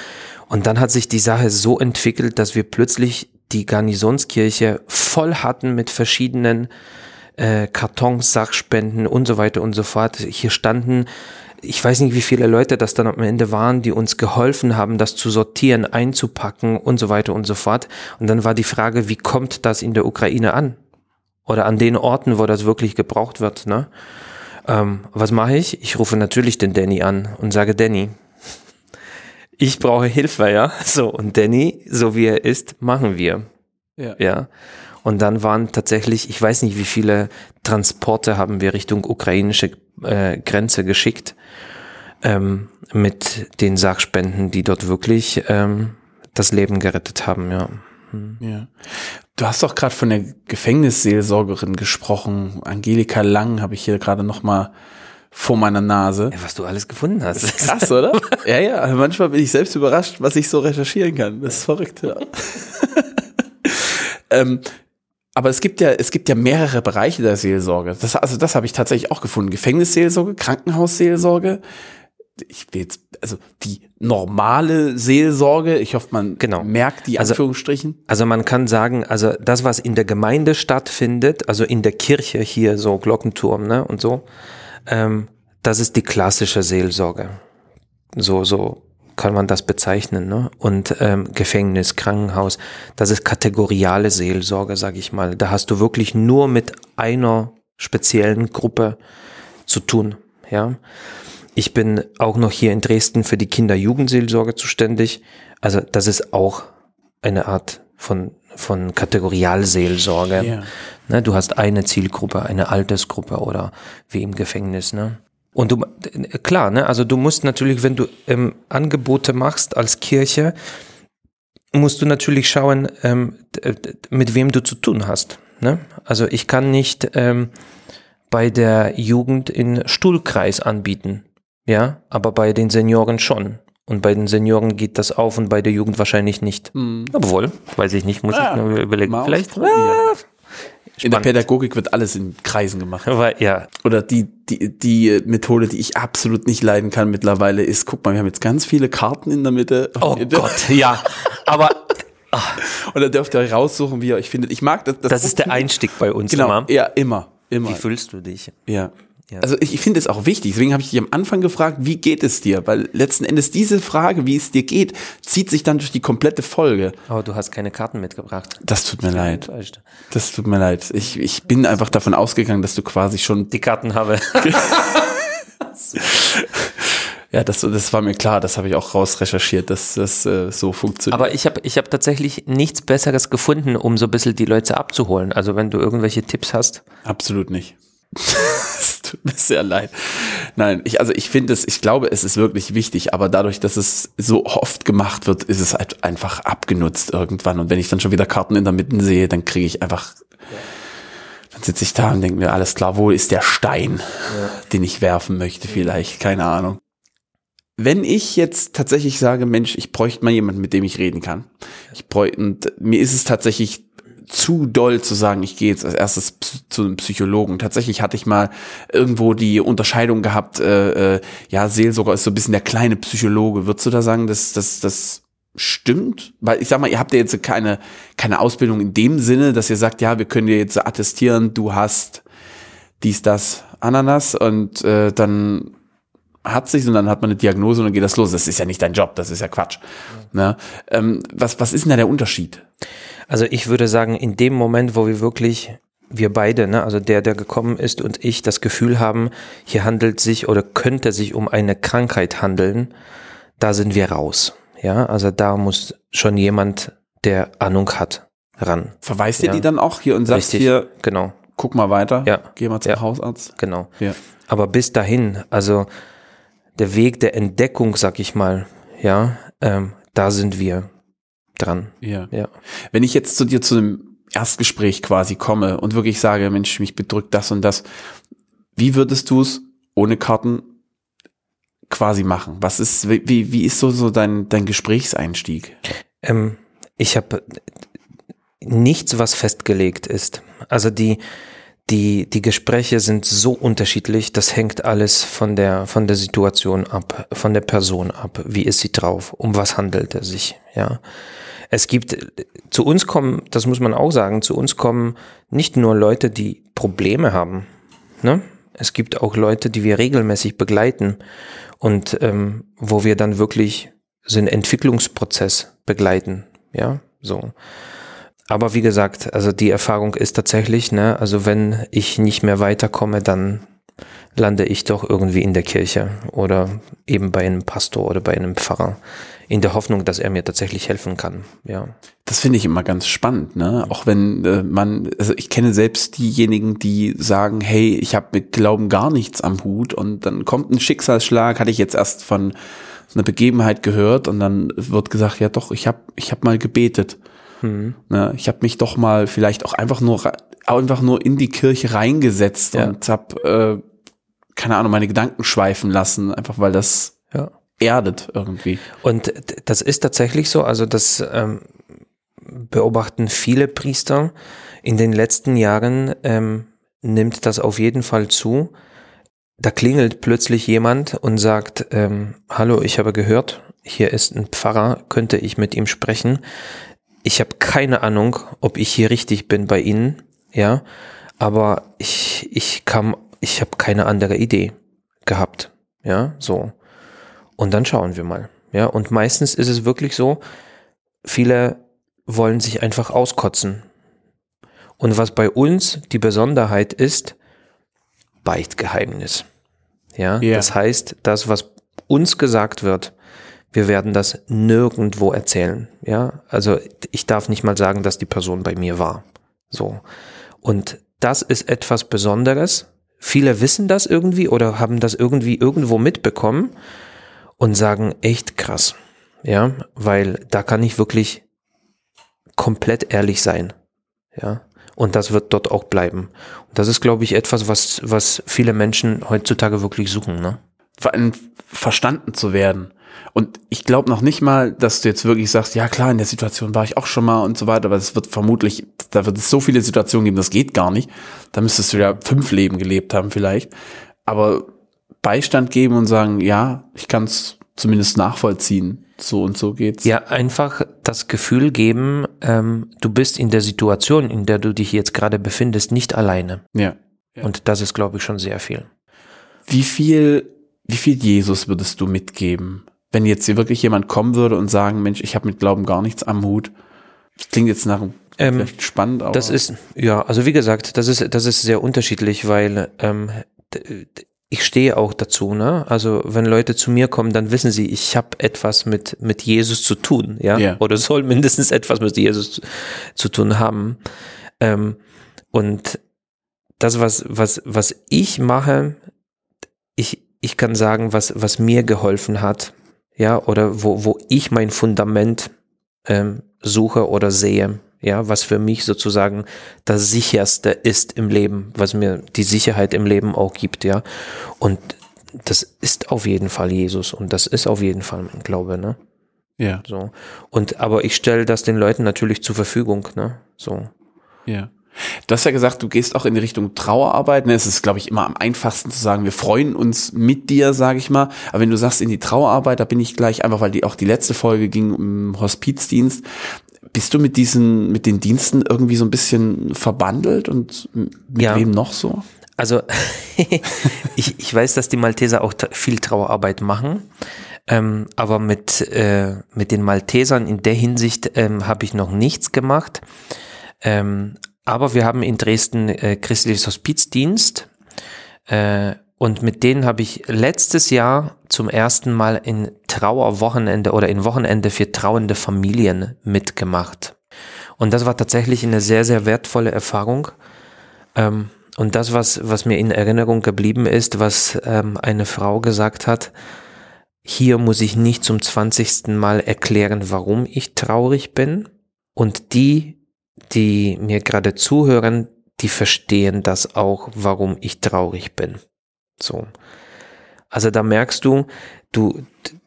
Und dann hat sich die Sache so entwickelt, dass wir plötzlich die Garnisonskirche voll hatten mit verschiedenen äh, Kartons, Sachspenden und so weiter und so fort. Hier standen ich weiß nicht, wie viele Leute das dann am Ende waren, die uns geholfen haben, das zu sortieren, einzupacken und so weiter und so fort. Und dann war die Frage, wie kommt das in der Ukraine an? Oder an den Orten, wo das wirklich gebraucht wird. Ne? Ähm, was mache ich? Ich rufe natürlich den Danny an und sage, Danny, ich brauche Hilfe, ja. So, und Danny, so wie er ist, machen wir. Ja. ja. Und dann waren tatsächlich, ich weiß nicht, wie viele Transporte haben wir Richtung ukrainische äh, Grenze geschickt ähm, mit den Sachspenden, die dort wirklich ähm, das Leben gerettet haben, ja. Hm. Ja. Du hast doch gerade von der Gefängnisseelsorgerin gesprochen. Angelika Lang habe ich hier gerade noch mal vor meiner Nase. Ja, was du alles gefunden hast. Das ist krass, oder? ja, ja. Manchmal bin ich selbst überrascht, was ich so recherchieren kann. Das ist verrückt, ja. ähm, aber es gibt ja, es gibt ja mehrere Bereiche der Seelsorge. Das, also das habe ich tatsächlich auch gefunden. Gefängnisseelsorge, Krankenhausseelsorge. Ich will jetzt, also die normale Seelsorge, ich hoffe, man genau. merkt die also, Anführungsstrichen. Also man kann sagen, also das, was in der Gemeinde stattfindet, also in der Kirche hier, so Glockenturm, ne, und so, ähm, das ist die klassische Seelsorge. So, so kann man das bezeichnen. Ne? Und ähm, Gefängnis, Krankenhaus, das ist kategoriale Seelsorge, sag ich mal. Da hast du wirklich nur mit einer speziellen Gruppe zu tun. Ja, ich bin auch noch hier in Dresden für die Kinder-Jugendseelsorge zuständig. Also das ist auch eine Art von von Kategorialseelsorge. Yeah. Ne, du hast eine Zielgruppe, eine Altersgruppe oder wie im Gefängnis. Ne? Und du, klar, ne, also du musst natürlich, wenn du ähm, Angebote machst als Kirche, musst du natürlich schauen, ähm, mit wem du zu tun hast. Ne? Also ich kann nicht ähm, bei der Jugend in Stuhlkreis anbieten, ja, aber bei den Senioren schon. Und bei den Senioren geht das auf und bei der Jugend wahrscheinlich nicht. Hm. Obwohl, weiß ich nicht, muss ah, ich nur überlegen. Vielleicht. Ah, In der Pädagogik wird alles in Kreisen gemacht. Aber, ja. Oder die, die, die Methode, die ich absolut nicht leiden kann mittlerweile, ist, guck mal, wir haben jetzt ganz viele Karten in der Mitte. Oh Gott, ja. Aber und da dürft ihr euch raussuchen, wie ihr euch findet. Ich mag das. Das, das ist der Einstieg bei uns genau, immer. Ja, immer, immer. Wie fühlst du dich? Ja. Ja. Also ich, ich finde es auch wichtig, deswegen habe ich dich am Anfang gefragt, wie geht es dir? Weil letzten Endes diese Frage, wie es dir geht, zieht sich dann durch die komplette Folge. Aber du hast keine Karten mitgebracht. Das tut mir leid. Das tut mir leid. Ich, ich bin einfach davon ausgegangen, dass du quasi schon die Karten habe. ja, das, das war mir klar, das habe ich auch rausrecherchiert, dass das äh, so funktioniert. Aber ich habe ich hab tatsächlich nichts Besseres gefunden, um so ein bisschen die Leute abzuholen. Also wenn du irgendwelche Tipps hast. Absolut nicht. tut mir sehr leid. Nein, ich, also ich finde es, ich glaube, es ist wirklich wichtig, aber dadurch, dass es so oft gemacht wird, ist es halt einfach abgenutzt irgendwann. Und wenn ich dann schon wieder Karten in der Mitte sehe, dann kriege ich einfach, dann sitze ich da und denke mir, alles klar, wo ist der Stein, ja. den ich werfen möchte vielleicht, keine Ahnung. Wenn ich jetzt tatsächlich sage, Mensch, ich bräuchte mal jemanden, mit dem ich reden kann. Ich bräuchte, und mir ist es tatsächlich zu doll zu sagen, ich gehe jetzt als erstes zu einem Psychologen. Tatsächlich hatte ich mal irgendwo die Unterscheidung gehabt, äh, äh, ja, Seelsorger ist so ein bisschen der kleine Psychologe. Würdest du da sagen, dass das, das stimmt? Weil ich sag mal, ihr habt ja jetzt keine, keine Ausbildung in dem Sinne, dass ihr sagt, ja, wir können dir jetzt attestieren, du hast dies, das, Ananas und äh, dann hat sich und dann hat man eine Diagnose und dann geht das los. Das ist ja nicht dein Job, das ist ja Quatsch. Ja. Ne? Ähm, was, was ist denn da der Unterschied? Also ich würde sagen, in dem Moment, wo wir wirklich, wir beide, ne, also der, der gekommen ist und ich, das Gefühl haben, hier handelt sich oder könnte sich um eine Krankheit handeln, da sind wir raus. Ja, also da muss schon jemand, der Ahnung hat, ran. Verweist ihr die dann auch hier und sagt Richtig, hier, genau. guck mal weiter, ja. geh mal zum ja. Hausarzt. Genau. Ja. Aber bis dahin, also der Weg der Entdeckung, sag ich mal, ja, ähm, da sind wir dran. Ja. ja. Wenn ich jetzt zu dir zu einem Erstgespräch quasi komme und wirklich sage, Mensch, mich bedrückt das und das, wie würdest du es ohne Karten quasi machen? Was ist, wie, wie ist so, so dein, dein Gesprächseinstieg? Ähm, ich habe nichts, was festgelegt ist. Also die, die, die Gespräche sind so unterschiedlich, das hängt alles von der, von der Situation ab, von der Person ab. Wie ist sie drauf? Um was handelt es sich? Ja. Es gibt, zu uns kommen, das muss man auch sagen, zu uns kommen nicht nur Leute, die Probleme haben. Ne? Es gibt auch Leute, die wir regelmäßig begleiten und ähm, wo wir dann wirklich so einen Entwicklungsprozess begleiten. Ja, so. Aber wie gesagt, also die Erfahrung ist tatsächlich, ne, also wenn ich nicht mehr weiterkomme, dann lande ich doch irgendwie in der Kirche oder eben bei einem Pastor oder bei einem Pfarrer in der Hoffnung, dass er mir tatsächlich helfen kann. Ja. Das finde ich immer ganz spannend, ne? Auch wenn äh, man, also ich kenne selbst diejenigen, die sagen, hey, ich habe mit Glauben gar nichts am Hut und dann kommt ein Schicksalsschlag, hatte ich jetzt erst von einer Begebenheit gehört und dann wird gesagt, ja doch, ich habe ich hab mal gebetet. Ne, ich habe mich doch mal vielleicht auch einfach nur einfach nur in die Kirche reingesetzt ja. und habe äh, keine Ahnung meine Gedanken schweifen lassen, einfach weil das ja. erdet irgendwie. Und das ist tatsächlich so, also das ähm, beobachten viele Priester. In den letzten Jahren ähm, nimmt das auf jeden Fall zu. Da klingelt plötzlich jemand und sagt, ähm, hallo, ich habe gehört, hier ist ein Pfarrer, könnte ich mit ihm sprechen? Ich habe keine Ahnung, ob ich hier richtig bin bei Ihnen, ja, aber ich, ich kam, ich habe keine andere Idee gehabt, ja, so. Und dann schauen wir mal, ja, und meistens ist es wirklich so, viele wollen sich einfach auskotzen. Und was bei uns die Besonderheit ist, Beichtgeheimnis. Ja, yeah. das heißt, das, was uns gesagt wird, wir werden das nirgendwo erzählen. Ja, also ich darf nicht mal sagen, dass die Person bei mir war. So. Und das ist etwas Besonderes. Viele wissen das irgendwie oder haben das irgendwie irgendwo mitbekommen und sagen echt krass. Ja, weil da kann ich wirklich komplett ehrlich sein. Ja, und das wird dort auch bleiben. Und das ist, glaube ich, etwas, was, was viele Menschen heutzutage wirklich suchen, ne? verstanden zu werden. Und ich glaube noch nicht mal, dass du jetzt wirklich sagst, ja klar, in der Situation war ich auch schon mal und so weiter, aber es wird vermutlich, da wird es so viele Situationen geben, das geht gar nicht. Da müsstest du ja fünf Leben gelebt haben vielleicht. Aber Beistand geben und sagen, ja, ich kann es zumindest nachvollziehen. So und so geht's. Ja, einfach das Gefühl geben, ähm, du bist in der Situation, in der du dich jetzt gerade befindest, nicht alleine. Ja. ja. Und das ist, glaube ich, schon sehr viel. Wie viel, wie viel Jesus würdest du mitgeben? Wenn jetzt hier wirklich jemand kommen würde und sagen, Mensch, ich habe mit Glauben gar nichts am Hut. Das klingt jetzt nach ähm, spannend, aber. Das ist, ja, also wie gesagt, das ist, das ist sehr unterschiedlich, weil ähm, ich stehe auch dazu, ne? Also wenn Leute zu mir kommen, dann wissen sie, ich habe etwas mit mit Jesus zu tun, ja, yeah. oder soll mindestens etwas mit Jesus zu, zu tun haben. Ähm, und das, was was was ich mache, ich ich kann sagen, was was mir geholfen hat, ja, oder wo wo ich mein Fundament ähm, suche oder sehe, ja, was für mich sozusagen das sicherste ist im Leben, was mir die Sicherheit im Leben auch gibt, ja. Und das ist auf jeden Fall Jesus und das ist auf jeden Fall mein Glaube, ne? Ja. So. Und aber ich stelle das den Leuten natürlich zur Verfügung, ne? So. Ja. Du hast ja gesagt, du gehst auch in die Richtung Trauerarbeit. Ne? Es ist, glaube ich, immer am einfachsten zu sagen, wir freuen uns mit dir, sage ich mal. Aber wenn du sagst in die Trauerarbeit, da bin ich gleich einfach, weil die auch die letzte Folge ging um Hospizdienst. Bist du mit diesen, mit den Diensten irgendwie so ein bisschen verbandelt und mit ja. wem noch so? Also ich, ich weiß, dass die Malteser auch viel Trauerarbeit machen, ähm, aber mit, äh, mit den Maltesern in der Hinsicht ähm, habe ich noch nichts gemacht. Ähm, aber wir haben in Dresden äh, christliches Hospizdienst äh, und mit denen habe ich letztes Jahr zum ersten Mal in Trauerwochenende oder in Wochenende für trauernde Familien mitgemacht. Und das war tatsächlich eine sehr, sehr wertvolle Erfahrung. Ähm, und das, was, was mir in Erinnerung geblieben ist, was ähm, eine Frau gesagt hat, hier muss ich nicht zum zwanzigsten Mal erklären, warum ich traurig bin. Und die, die mir gerade zuhören, die verstehen das auch, warum ich traurig bin. So. Also da merkst du, du,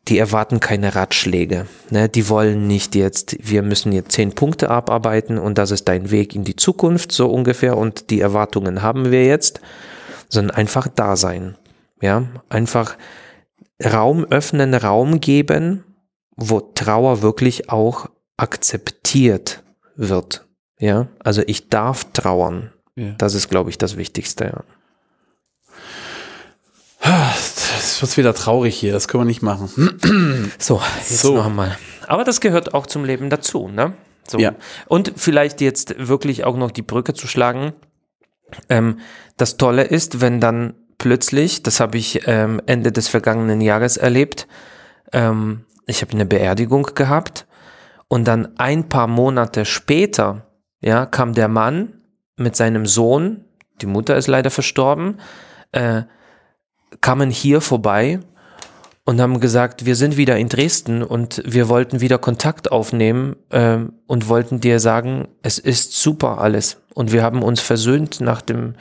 die erwarten keine Ratschläge. Ne? Die wollen nicht jetzt, wir müssen jetzt zehn Punkte abarbeiten und das ist dein Weg in die Zukunft, so ungefähr, und die Erwartungen haben wir jetzt, sondern einfach da sein. Ja, einfach Raum öffnen, Raum geben, wo Trauer wirklich auch akzeptiert wird. Ja, also ich darf trauern. Ja. Das ist, glaube ich, das Wichtigste. Ja. Es wird wieder traurig hier, das können wir nicht machen. So, jetzt so. noch einmal. Aber das gehört auch zum Leben dazu, ne? So. Ja. Und vielleicht jetzt wirklich auch noch die Brücke zu schlagen. Ähm, das Tolle ist, wenn dann plötzlich, das habe ich ähm, Ende des vergangenen Jahres erlebt, ähm, ich habe eine Beerdigung gehabt und dann ein paar Monate später, ja, kam der Mann mit seinem Sohn, die Mutter ist leider verstorben, äh, kamen hier vorbei und haben gesagt, wir sind wieder in Dresden und wir wollten wieder Kontakt aufnehmen äh, und wollten dir sagen, es ist super alles und wir haben uns versöhnt nach dem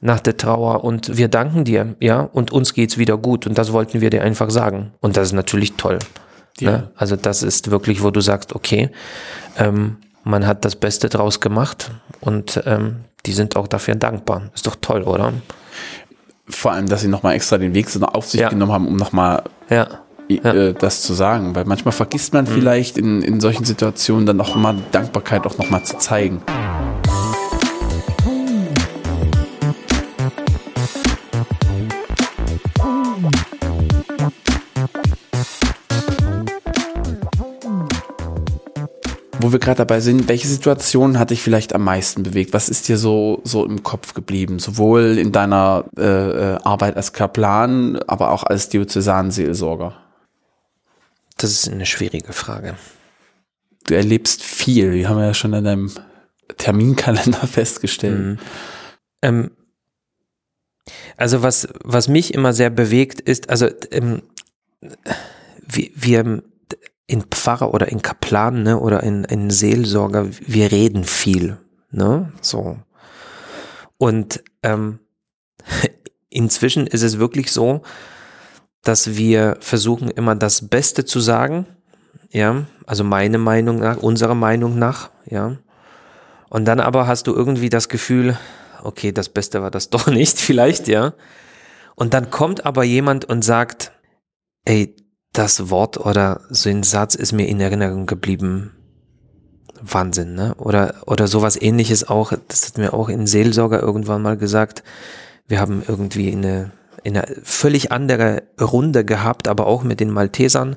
nach der Trauer und wir danken dir, ja, und uns geht's wieder gut und das wollten wir dir einfach sagen und das ist natürlich toll. Ja. Ne? Also das ist wirklich, wo du sagst, okay, ähm, man hat das Beste draus gemacht und ähm, die sind auch dafür dankbar. Ist doch toll, oder? vor allem, dass sie nochmal extra den Weg so auf sich ja. genommen haben, um nochmal ja. ja. Äh, das zu sagen. Weil manchmal vergisst man mhm. vielleicht in, in solchen Situationen dann nochmal Dankbarkeit auch nochmal zu zeigen. Wo wir gerade dabei sind, welche Situation hat dich vielleicht am meisten bewegt? Was ist dir so, so im Kopf geblieben? Sowohl in deiner äh, äh Arbeit als Kaplan, aber auch als Diözesanseelsorger? Das ist eine schwierige Frage. Du erlebst viel, wir haben ja schon in deinem Terminkalender festgestellt. Mhm. Ähm, also was, was mich immer sehr bewegt ist, also ähm, wir, wir in Pfarrer oder in Kaplan, ne, oder in, in Seelsorger, wir reden viel, ne, so. Und ähm, inzwischen ist es wirklich so, dass wir versuchen immer das Beste zu sagen, ja, also meine Meinung nach, unserer Meinung nach, ja. Und dann aber hast du irgendwie das Gefühl, okay, das Beste war das doch nicht, vielleicht, ja. Und dann kommt aber jemand und sagt, ey, das Wort oder so ein Satz ist mir in Erinnerung geblieben. Wahnsinn, ne? Oder, oder sowas ähnliches auch, das hat mir auch in Seelsorger irgendwann mal gesagt. Wir haben irgendwie eine, eine völlig andere Runde gehabt, aber auch mit den Maltesern.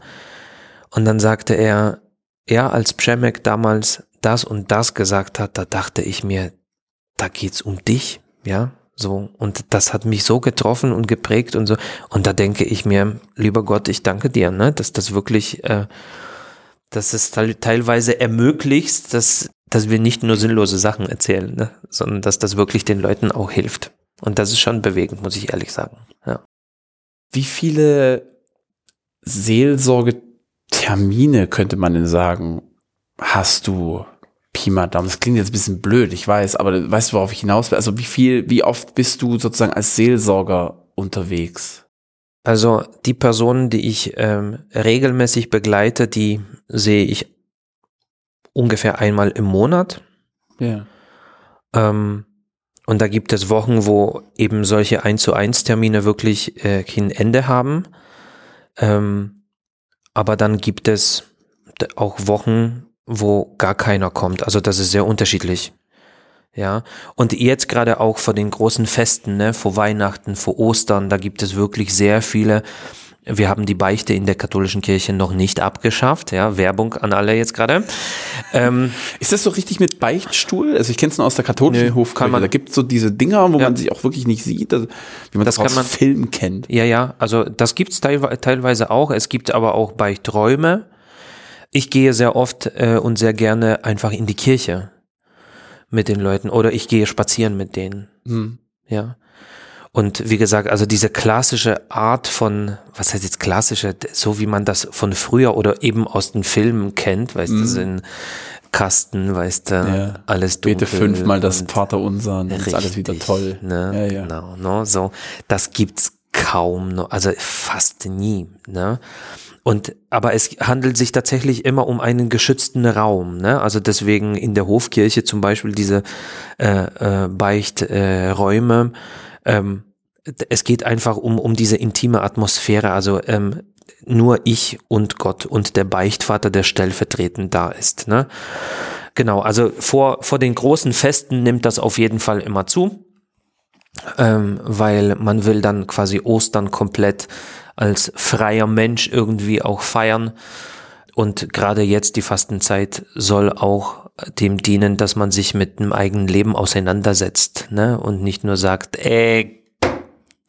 Und dann sagte er, ja, als Przemek damals das und das gesagt hat, da dachte ich mir, da geht's um dich, ja, so. Und das hat mich so getroffen und geprägt und so. Und da denke ich mir, lieber Gott, ich danke dir, ne, dass das wirklich, äh, dass es teilweise ermöglicht, dass, dass wir nicht nur sinnlose Sachen erzählen, ne, sondern dass das wirklich den Leuten auch hilft. Und das ist schon bewegend, muss ich ehrlich sagen. Ja. Wie viele Seelsorgetermine könnte man denn sagen, hast du Pi mal Daumen. Das klingt jetzt ein bisschen blöd, ich weiß, aber weißt du, worauf ich hinaus will? Also wie viel, wie oft bist du sozusagen als Seelsorger unterwegs? Also die Personen, die ich ähm, regelmäßig begleite, die sehe ich ungefähr einmal im Monat. Ja. Ähm, und da gibt es Wochen, wo eben solche 1 zu 1 Termine wirklich äh, kein Ende haben. Ähm, aber dann gibt es auch Wochen, wo gar keiner kommt. Also das ist sehr unterschiedlich. Ja, und jetzt gerade auch vor den großen Festen, ne, vor Weihnachten, vor Ostern, da gibt es wirklich sehr viele. Wir haben die Beichte in der katholischen Kirche noch nicht abgeschafft, ja, Werbung an alle jetzt gerade. Ähm, ist das so richtig mit Beichtstuhl? Also ich kenne es nur aus der katholischen Hofkirche. Kann man, da gibt es so diese Dinger, wo ja. man sich auch wirklich nicht sieht, also, wie man das, das aus man, Filmen kennt. Ja, ja, also das gibt's teilweise auch. Es gibt aber auch Beichträume ich gehe sehr oft äh, und sehr gerne einfach in die Kirche mit den Leuten oder ich gehe spazieren mit denen. Mhm. Ja. Und wie gesagt, also diese klassische Art von, was heißt jetzt klassische, so wie man das von früher oder eben aus den Filmen kennt, weißt mhm. du, sind Kasten, weißt du, ja. alles dunkel. Bete fünfmal das Vaterunser und ist alles wieder toll. Ne? Ja, ja. Genau, no, so. Das gibt's kaum, also fast nie, ne? Und aber es handelt sich tatsächlich immer um einen geschützten Raum. Ne? Also deswegen in der Hofkirche zum Beispiel diese äh, äh, Beichträume. Äh, ähm, es geht einfach um, um diese intime Atmosphäre. Also ähm, nur ich und Gott und der Beichtvater, der stellvertretend da ist. Ne? Genau, also vor, vor den großen Festen nimmt das auf jeden Fall immer zu, ähm, weil man will dann quasi Ostern komplett als freier Mensch irgendwie auch feiern. Und gerade jetzt die Fastenzeit soll auch dem dienen, dass man sich mit dem eigenen Leben auseinandersetzt, ne? Und nicht nur sagt, ey,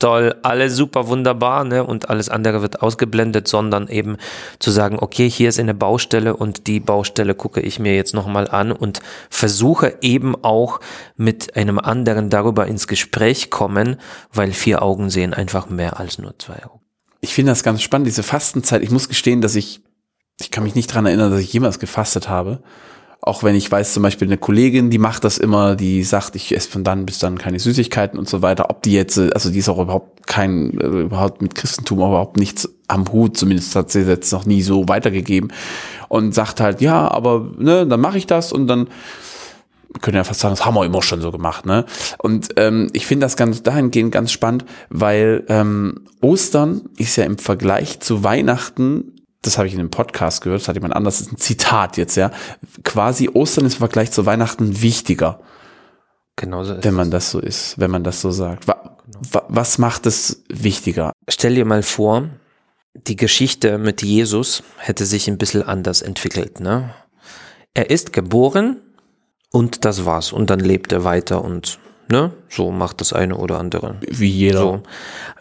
toll, alles super wunderbar, ne? Und alles andere wird ausgeblendet, sondern eben zu sagen, okay, hier ist eine Baustelle und die Baustelle gucke ich mir jetzt nochmal an und versuche eben auch mit einem anderen darüber ins Gespräch kommen, weil vier Augen sehen einfach mehr als nur zwei Augen ich finde das ganz spannend, diese Fastenzeit. Ich muss gestehen, dass ich, ich kann mich nicht dran erinnern, dass ich jemals gefastet habe. Auch wenn ich weiß, zum Beispiel eine Kollegin, die macht das immer, die sagt, ich esse von dann bis dann keine Süßigkeiten und so weiter. Ob die jetzt, also die ist auch überhaupt kein, äh, überhaupt mit Christentum überhaupt nichts am Hut, zumindest hat sie jetzt noch nie so weitergegeben und sagt halt, ja, aber ne, dann mache ich das und dann können ja fast sagen, das haben wir immer schon so gemacht, ne? Und ähm, ich finde das ganz dahingehend ganz spannend, weil ähm, Ostern ist ja im Vergleich zu Weihnachten das habe ich in einem Podcast gehört, das hat jemand anders, das ist ein Zitat jetzt, ja. Quasi Ostern ist im Vergleich zu Weihnachten wichtiger. Genauso ist Wenn man das so ist, wenn man das so sagt. Wa genau. was macht es wichtiger? Stell dir mal vor, die Geschichte mit Jesus hätte sich ein bisschen anders entwickelt, ne? Er ist geboren und das war's. Und dann lebt er weiter und ne, so macht das eine oder andere. Wie jeder. So,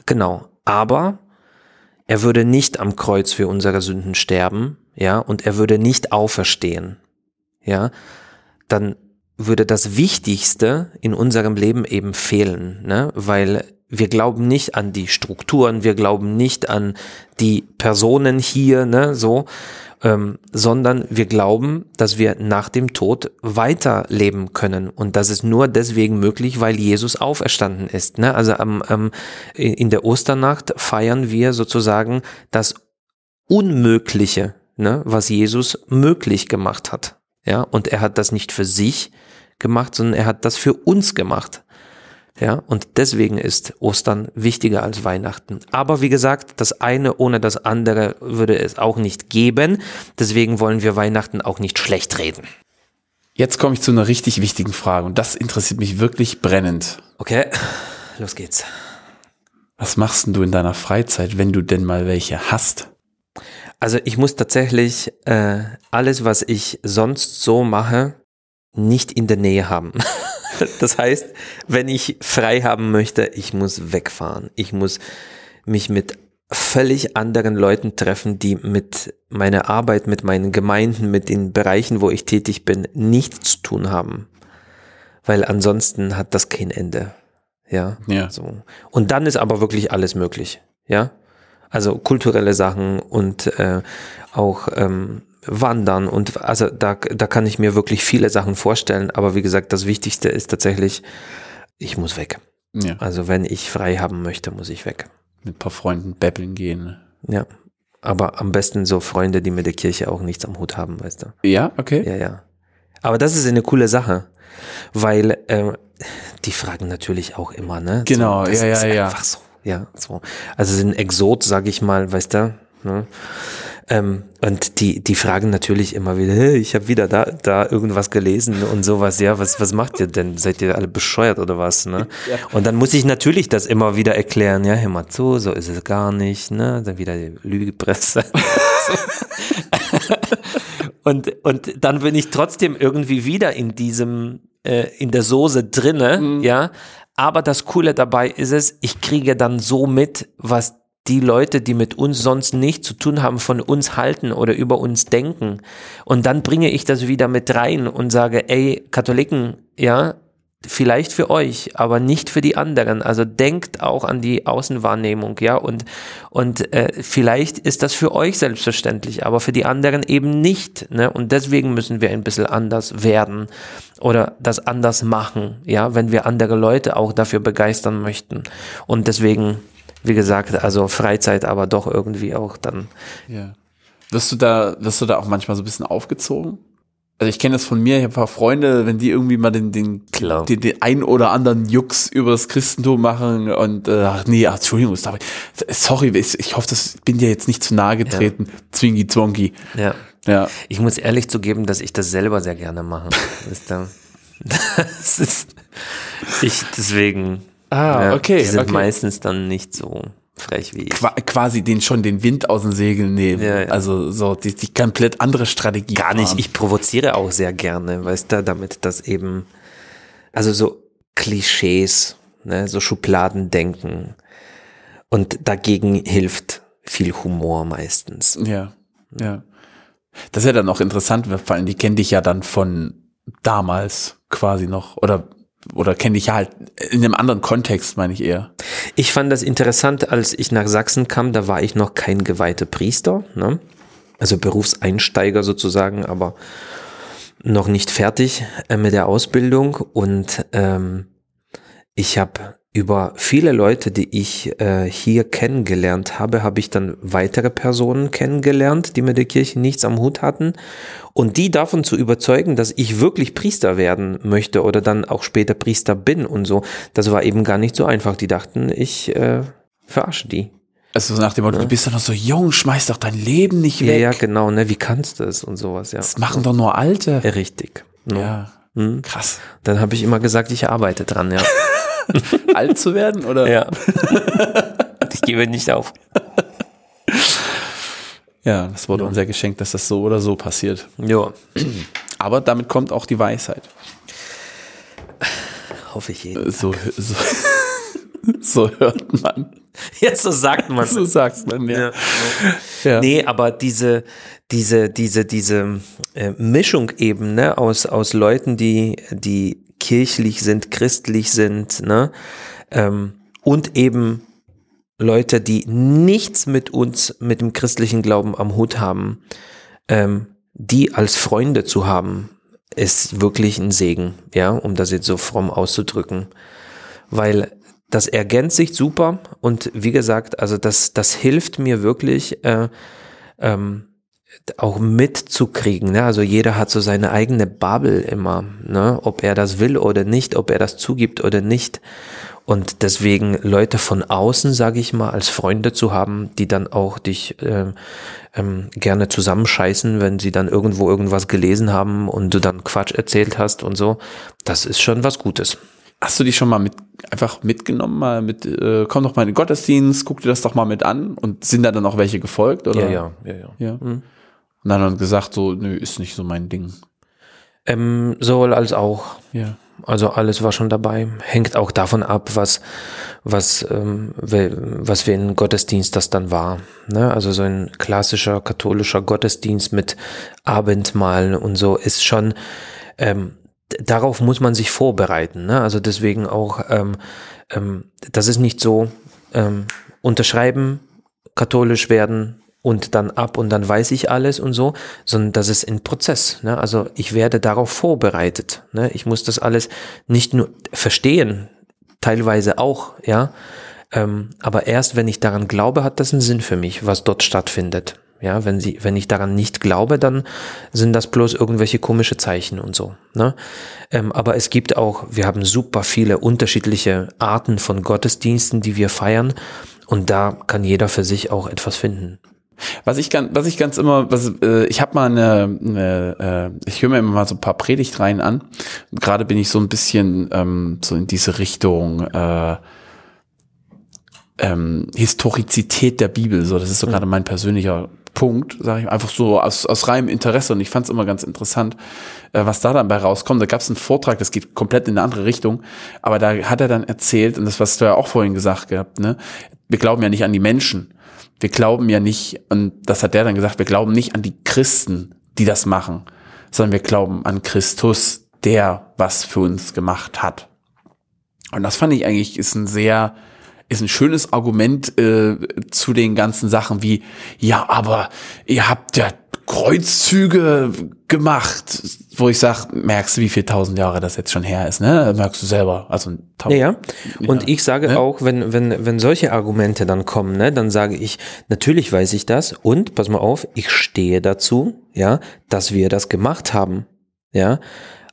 genau. Aber er würde nicht am Kreuz für unsere Sünden sterben, ja, und er würde nicht auferstehen, ja, dann würde das Wichtigste in unserem Leben eben fehlen, ne, weil wir glauben nicht an die Strukturen, wir glauben nicht an die Personen hier, ne, so, ähm, sondern wir glauben, dass wir nach dem Tod weiterleben können. Und das ist nur deswegen möglich, weil Jesus auferstanden ist. Ne? Also am, ähm, in der Osternacht feiern wir sozusagen das Unmögliche, ne, was Jesus möglich gemacht hat. Ja, und er hat das nicht für sich gemacht, sondern er hat das für uns gemacht. Ja, und deswegen ist Ostern wichtiger als Weihnachten. Aber wie gesagt, das eine ohne das andere würde es auch nicht geben. Deswegen wollen wir Weihnachten auch nicht schlecht reden. Jetzt komme ich zu einer richtig wichtigen Frage und das interessiert mich wirklich brennend. Okay, los geht's. Was machst denn du in deiner Freizeit, wenn du denn mal welche hast? Also ich muss tatsächlich äh, alles, was ich sonst so mache, nicht in der Nähe haben. Das heißt, wenn ich frei haben möchte, ich muss wegfahren. Ich muss mich mit völlig anderen Leuten treffen, die mit meiner Arbeit, mit meinen Gemeinden, mit den Bereichen, wo ich tätig bin, nichts zu tun haben. Weil ansonsten hat das kein Ende. Ja. Ja. So. Und dann ist aber wirklich alles möglich. Ja. Also kulturelle Sachen und äh, auch ähm, Wandern und also da, da kann ich mir wirklich viele Sachen vorstellen, aber wie gesagt, das Wichtigste ist tatsächlich, ich muss weg. Ja. Also wenn ich frei haben möchte, muss ich weg. Mit ein paar Freunden babbeln gehen. Ja. Aber am besten so Freunde, die mit der Kirche auch nichts am Hut haben, weißt du. Ja, okay. Ja, ja. Aber das ist eine coole Sache, weil äh, die fragen natürlich auch immer, ne? Genau, so, ja, ja, ist ja. Einfach so, ja, so. Also sind Exot, sag ich mal, weißt du. Ne? Ähm, und die, die fragen natürlich immer wieder, hey, ich habe wieder da, da irgendwas gelesen und sowas, ja, was, was macht ihr denn? Seid ihr alle bescheuert oder was? Ne? Ja. Und dann muss ich natürlich das immer wieder erklären, ja, hör mal zu, so ist es gar nicht, ne? Dann wieder die Lügepresse. und, und dann bin ich trotzdem irgendwie wieder in diesem, äh, in der Soße drinne, ja. Aber das Coole dabei ist es, ich kriege dann so mit, was die Leute, die mit uns sonst nichts zu tun haben, von uns halten oder über uns denken. Und dann bringe ich das wieder mit rein und sage, ey, Katholiken, ja, vielleicht für euch, aber nicht für die anderen. Also denkt auch an die Außenwahrnehmung, ja, und, und äh, vielleicht ist das für euch selbstverständlich, aber für die anderen eben nicht. Ne? Und deswegen müssen wir ein bisschen anders werden oder das anders machen, ja, wenn wir andere Leute auch dafür begeistern möchten. Und deswegen, wie gesagt, also Freizeit, aber doch irgendwie auch dann. Ja. Wirst du da, wirst du da auch manchmal so ein bisschen aufgezogen? Also ich kenne das von mir, ich habe ein paar Freunde, wenn die irgendwie mal den, den, Klar. den, den ein oder anderen Jux über das Christentum machen und äh, ach nee, ach, Entschuldigung, sorry, ich, ich hoffe, das bin dir jetzt nicht zu nahe getreten. Zwingi Zwongi. Ja. Ja. Ich muss ehrlich zugeben, dass ich das selber sehr gerne mache. Das ist, ich, deswegen. Ah, okay, Die sind okay. meistens dann nicht so frech wie ich. Qua quasi den schon den Wind aus den Segeln nehmen. Ja, ja. Also so die, die komplett andere Strategie. Gar nicht. fahren. Ich provoziere auch sehr gerne, weißt du, damit das eben, also so Klischees, ne, so Schubladendenken. Und dagegen hilft viel Humor meistens. Ja, ja. Das ist ja dann auch interessant, weil vor allem die kennen dich ja dann von damals quasi noch oder oder kenne dich ja halt in einem anderen Kontext, meine ich eher. Ich fand das interessant, als ich nach Sachsen kam, da war ich noch kein geweihter Priester, ne? also Berufseinsteiger sozusagen, aber noch nicht fertig äh, mit der Ausbildung und ähm, ich habe über viele Leute, die ich äh, hier kennengelernt habe, habe ich dann weitere Personen kennengelernt, die mit der Kirche nichts am Hut hatten. Und die davon zu überzeugen, dass ich wirklich Priester werden möchte oder dann auch später Priester bin und so, das war eben gar nicht so einfach. Die dachten, ich äh, verarsche die. Also so nach dem Motto, du bist doch noch so jung, schmeiß doch dein Leben nicht Ja, weg. ja, genau, ne? Wie kannst du es und sowas, ja. Das machen doch nur Alte. Ja, Richtig. Ne? Ja, Hm. krass. Dann habe ich immer gesagt, ich arbeite dran, ja. Alt zu werden oder? ja. ich gebe nicht auf. Ja, das wurde uns ja geschenkt, dass das so oder so passiert. Ja, Aber damit kommt auch die Weisheit. hoffe ich jeden. So, so, so hört man. Ja, so sagt man So sagt man, ja. Ja. ja. Nee, aber diese, diese, diese, diese äh, Mischung eben, ne, aus, aus Leuten, die, die kirchlich sind, christlich sind, ne, ähm, und eben Leute, die nichts mit uns, mit dem christlichen Glauben am Hut haben, ähm, die als Freunde zu haben, ist wirklich ein Segen, ja, um das jetzt so fromm auszudrücken. Weil das ergänzt sich super und wie gesagt, also das, das hilft mir wirklich, äh, ähm, auch mitzukriegen. Ne? Also jeder hat so seine eigene Bubble immer, ne? ob er das will oder nicht, ob er das zugibt oder nicht. Und deswegen Leute von außen, sage ich mal, als Freunde zu haben, die dann auch dich äh, ähm, gerne zusammenscheißen, wenn sie dann irgendwo irgendwas gelesen haben und du dann Quatsch erzählt hast und so, das ist schon was Gutes. Hast du die schon mal mit einfach mitgenommen, mal mit, äh, komm doch mal in den Gottesdienst, guck dir das doch mal mit an und sind da dann auch welche gefolgt? Oder? Ja, ja, ja, ja. ja. Mhm. Und dann haben gesagt, so, nö, ist nicht so mein Ding. Ähm, sowohl als auch. Ja. Also alles war schon dabei. Hängt auch davon ab, was, was, ähm, was für ein Gottesdienst das dann war. Ne? Also so ein klassischer katholischer Gottesdienst mit Abendmahl und so ist schon, ähm, darauf muss man sich vorbereiten. Ne? Also deswegen auch, ähm, ähm, das ist nicht so, ähm, unterschreiben, katholisch werden, und dann ab und dann weiß ich alles und so, sondern das ist ein Prozess. Ne? Also ich werde darauf vorbereitet. Ne? Ich muss das alles nicht nur verstehen, teilweise auch, ja. Ähm, aber erst wenn ich daran glaube, hat das einen Sinn für mich, was dort stattfindet. Ja, wenn sie, wenn ich daran nicht glaube, dann sind das bloß irgendwelche komische Zeichen und so. Ne? Ähm, aber es gibt auch, wir haben super viele unterschiedliche Arten von Gottesdiensten, die wir feiern. Und da kann jeder für sich auch etwas finden. Was ich ganz, was ich ganz immer, was, äh, ich habe mal eine, eine äh, ich höre mir immer mal so ein paar Predigtreihen an. Gerade bin ich so ein bisschen ähm, so in diese Richtung äh, ähm, Historizität der Bibel. So, das ist so mhm. gerade mein persönlicher Punkt, sage ich einfach so aus, aus reinem Interesse. Und ich fand es immer ganz interessant, äh, was da dann bei rauskommt. Da gab es einen Vortrag, das geht komplett in eine andere Richtung, aber da hat er dann erzählt, und das, was du ja auch vorhin gesagt gehabt, ne, wir glauben ja nicht an die Menschen wir glauben ja nicht, und das hat der dann gesagt, wir glauben nicht an die Christen, die das machen, sondern wir glauben an Christus, der was für uns gemacht hat. Und das fand ich eigentlich ist ein sehr, ist ein schönes Argument äh, zu den ganzen Sachen wie, ja, aber ihr habt ja Kreuzzüge gemacht, wo ich sag, merkst du, wie viel tausend Jahre das jetzt schon her ist, ne? Merkst du selber. Also tausend, ja, und ja. ich sage ne? auch, wenn, wenn, wenn solche Argumente dann kommen, ne, dann sage ich, natürlich weiß ich das und, pass mal auf, ich stehe dazu, ja, dass wir das gemacht haben, ja.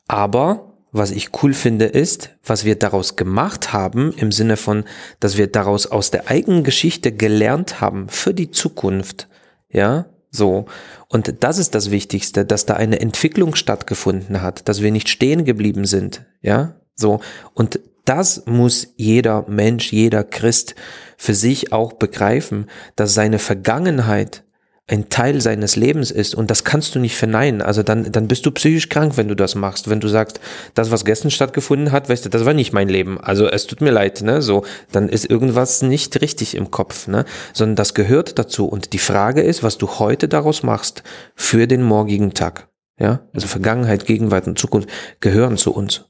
Aber was ich cool finde, ist, was wir daraus gemacht haben, im Sinne von, dass wir daraus aus der eigenen Geschichte gelernt haben für die Zukunft, ja, so. Und das ist das Wichtigste, dass da eine Entwicklung stattgefunden hat, dass wir nicht stehen geblieben sind. Ja, so. Und das muss jeder Mensch, jeder Christ für sich auch begreifen, dass seine Vergangenheit ein Teil seines Lebens ist und das kannst du nicht verneinen. Also dann, dann bist du psychisch krank, wenn du das machst. Wenn du sagst, das, was gestern stattgefunden hat, weißt du, das war nicht mein Leben. Also es tut mir leid, ne? So, dann ist irgendwas nicht richtig im Kopf, ne? Sondern das gehört dazu. Und die Frage ist, was du heute daraus machst für den morgigen Tag. Ja? Also Vergangenheit, Gegenwart und Zukunft gehören zu uns.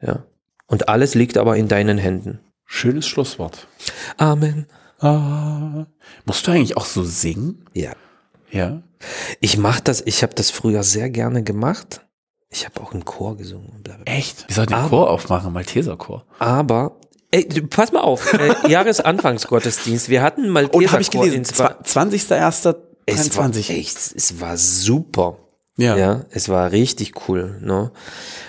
Ja. Und alles liegt aber in deinen Händen. Schönes Schlusswort. Amen. Ah. Musst du eigentlich auch so singen? Ja. Ja. Ich mach das, ich habe das früher sehr gerne gemacht. Ich habe auch im Chor gesungen. Blablabla. Echt? Wie soll den Chor aufmachen? Malteser Chor. Aber Ey, pass mal auf, äh, Jahresanfangsgottesdienst. Wir hatten mal Und habe ich gelesen, 20.01.23. Es war echt, es war super. Ja. ja, es war richtig cool. Ne?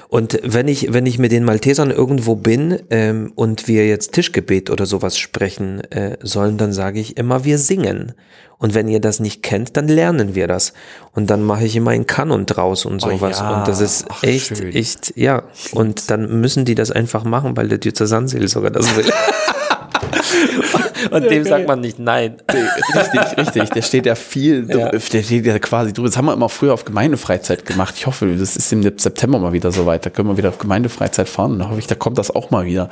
Und wenn ich, wenn ich mit den Maltesern irgendwo bin ähm, und wir jetzt Tischgebet oder sowas sprechen äh, sollen, dann sage ich immer, wir singen. Und wenn ihr das nicht kennt, dann lernen wir das. Und dann mache ich immer einen Kanon draus und oh sowas. Oh ja. Und das ist Ach, echt, schön. echt, ja. Und dann müssen die das einfach machen, weil der Diözesanseel sogar das will. Und dem sagt man nicht nein. Richtig, richtig. Der steht ja viel, ja. der steht ja quasi drüber. Das haben wir immer früher auf Gemeindefreizeit gemacht. Ich hoffe, das ist im September mal wieder so weit. Da können wir wieder auf Gemeindefreizeit fahren. Und da hoffe ich, da kommt das auch mal wieder.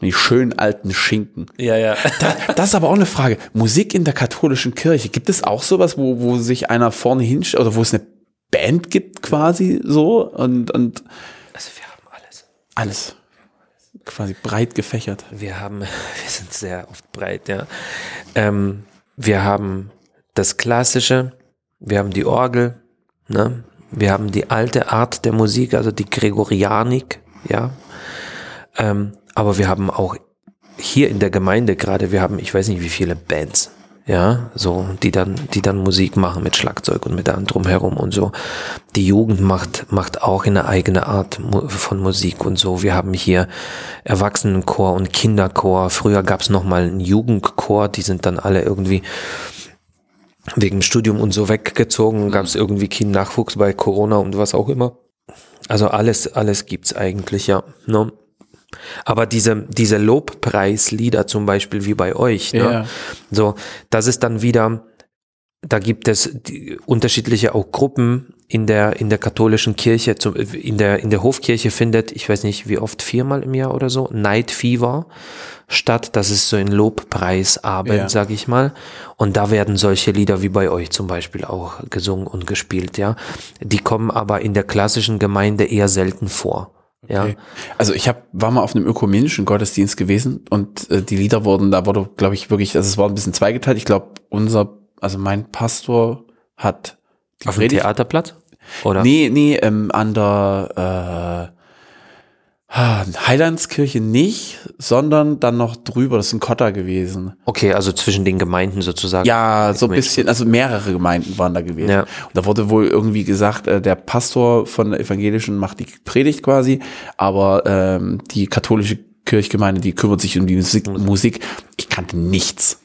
Und die schönen alten Schinken. Ja, ja. Da, das ist aber auch eine Frage. Musik in der katholischen Kirche. Gibt es auch sowas, wo, wo sich einer vorne hinstellt oder wo es eine Band gibt quasi so und, und also wir haben alles. Alles quasi breit gefächert. Wir haben, wir sind sehr oft breit, ja. Ähm, wir haben das Klassische, wir haben die Orgel, ne? wir haben die alte Art der Musik, also die Gregorianik, ja. Ähm, aber wir haben auch hier in der Gemeinde gerade, wir haben, ich weiß nicht wie viele Bands, ja, so, die dann, die dann Musik machen mit Schlagzeug und mit allem drumherum und so. Die Jugend macht, macht auch eine eigene Art von Musik und so. Wir haben hier Erwachsenenchor und Kinderchor. Früher gab's noch mal einen Jugendchor, die sind dann alle irgendwie wegen Studium und so weggezogen. Gab's irgendwie keinen Nachwuchs bei Corona und was auch immer. Also alles, alles gibt's eigentlich, ja. Ne? Aber diese, diese Lobpreislieder zum Beispiel wie bei euch, ne? Ja. so, das ist dann wieder, da gibt es unterschiedliche auch Gruppen in der, in der katholischen Kirche, zum, in der, in der Hofkirche findet, ich weiß nicht wie oft, viermal im Jahr oder so, Night Fever statt. Das ist so ein Lobpreisabend, Ja. sag ich mal. Und da werden solche Lieder wie bei euch zum Beispiel auch gesungen und gespielt, ja. Die kommen aber in der klassischen Gemeinde eher selten vor. Ja. Okay. Also ich hab, war mal auf einem ökumenischen Gottesdienst gewesen und äh, die Lieder wurden, da wurde, glaube ich, wirklich, also es war ein bisschen zweigeteilt. Ich glaube, unser, also mein Pastor hat die Auf dem Theaterplatz? Oder? Nee, nee, ähm, an der äh, Heilandskirche nicht, sondern dann noch drüber, das ist ein Kotter gewesen. Okay, also zwischen den Gemeinden sozusagen. Ja, so ein bisschen, also mehrere Gemeinden waren da gewesen. Ja. Und da wurde wohl irgendwie gesagt, äh, der Pastor von der evangelischen macht die Predigt quasi, aber ähm, die katholische Kirchgemeinde, die kümmert sich um die Musik. Musik. Ich kannte nichts.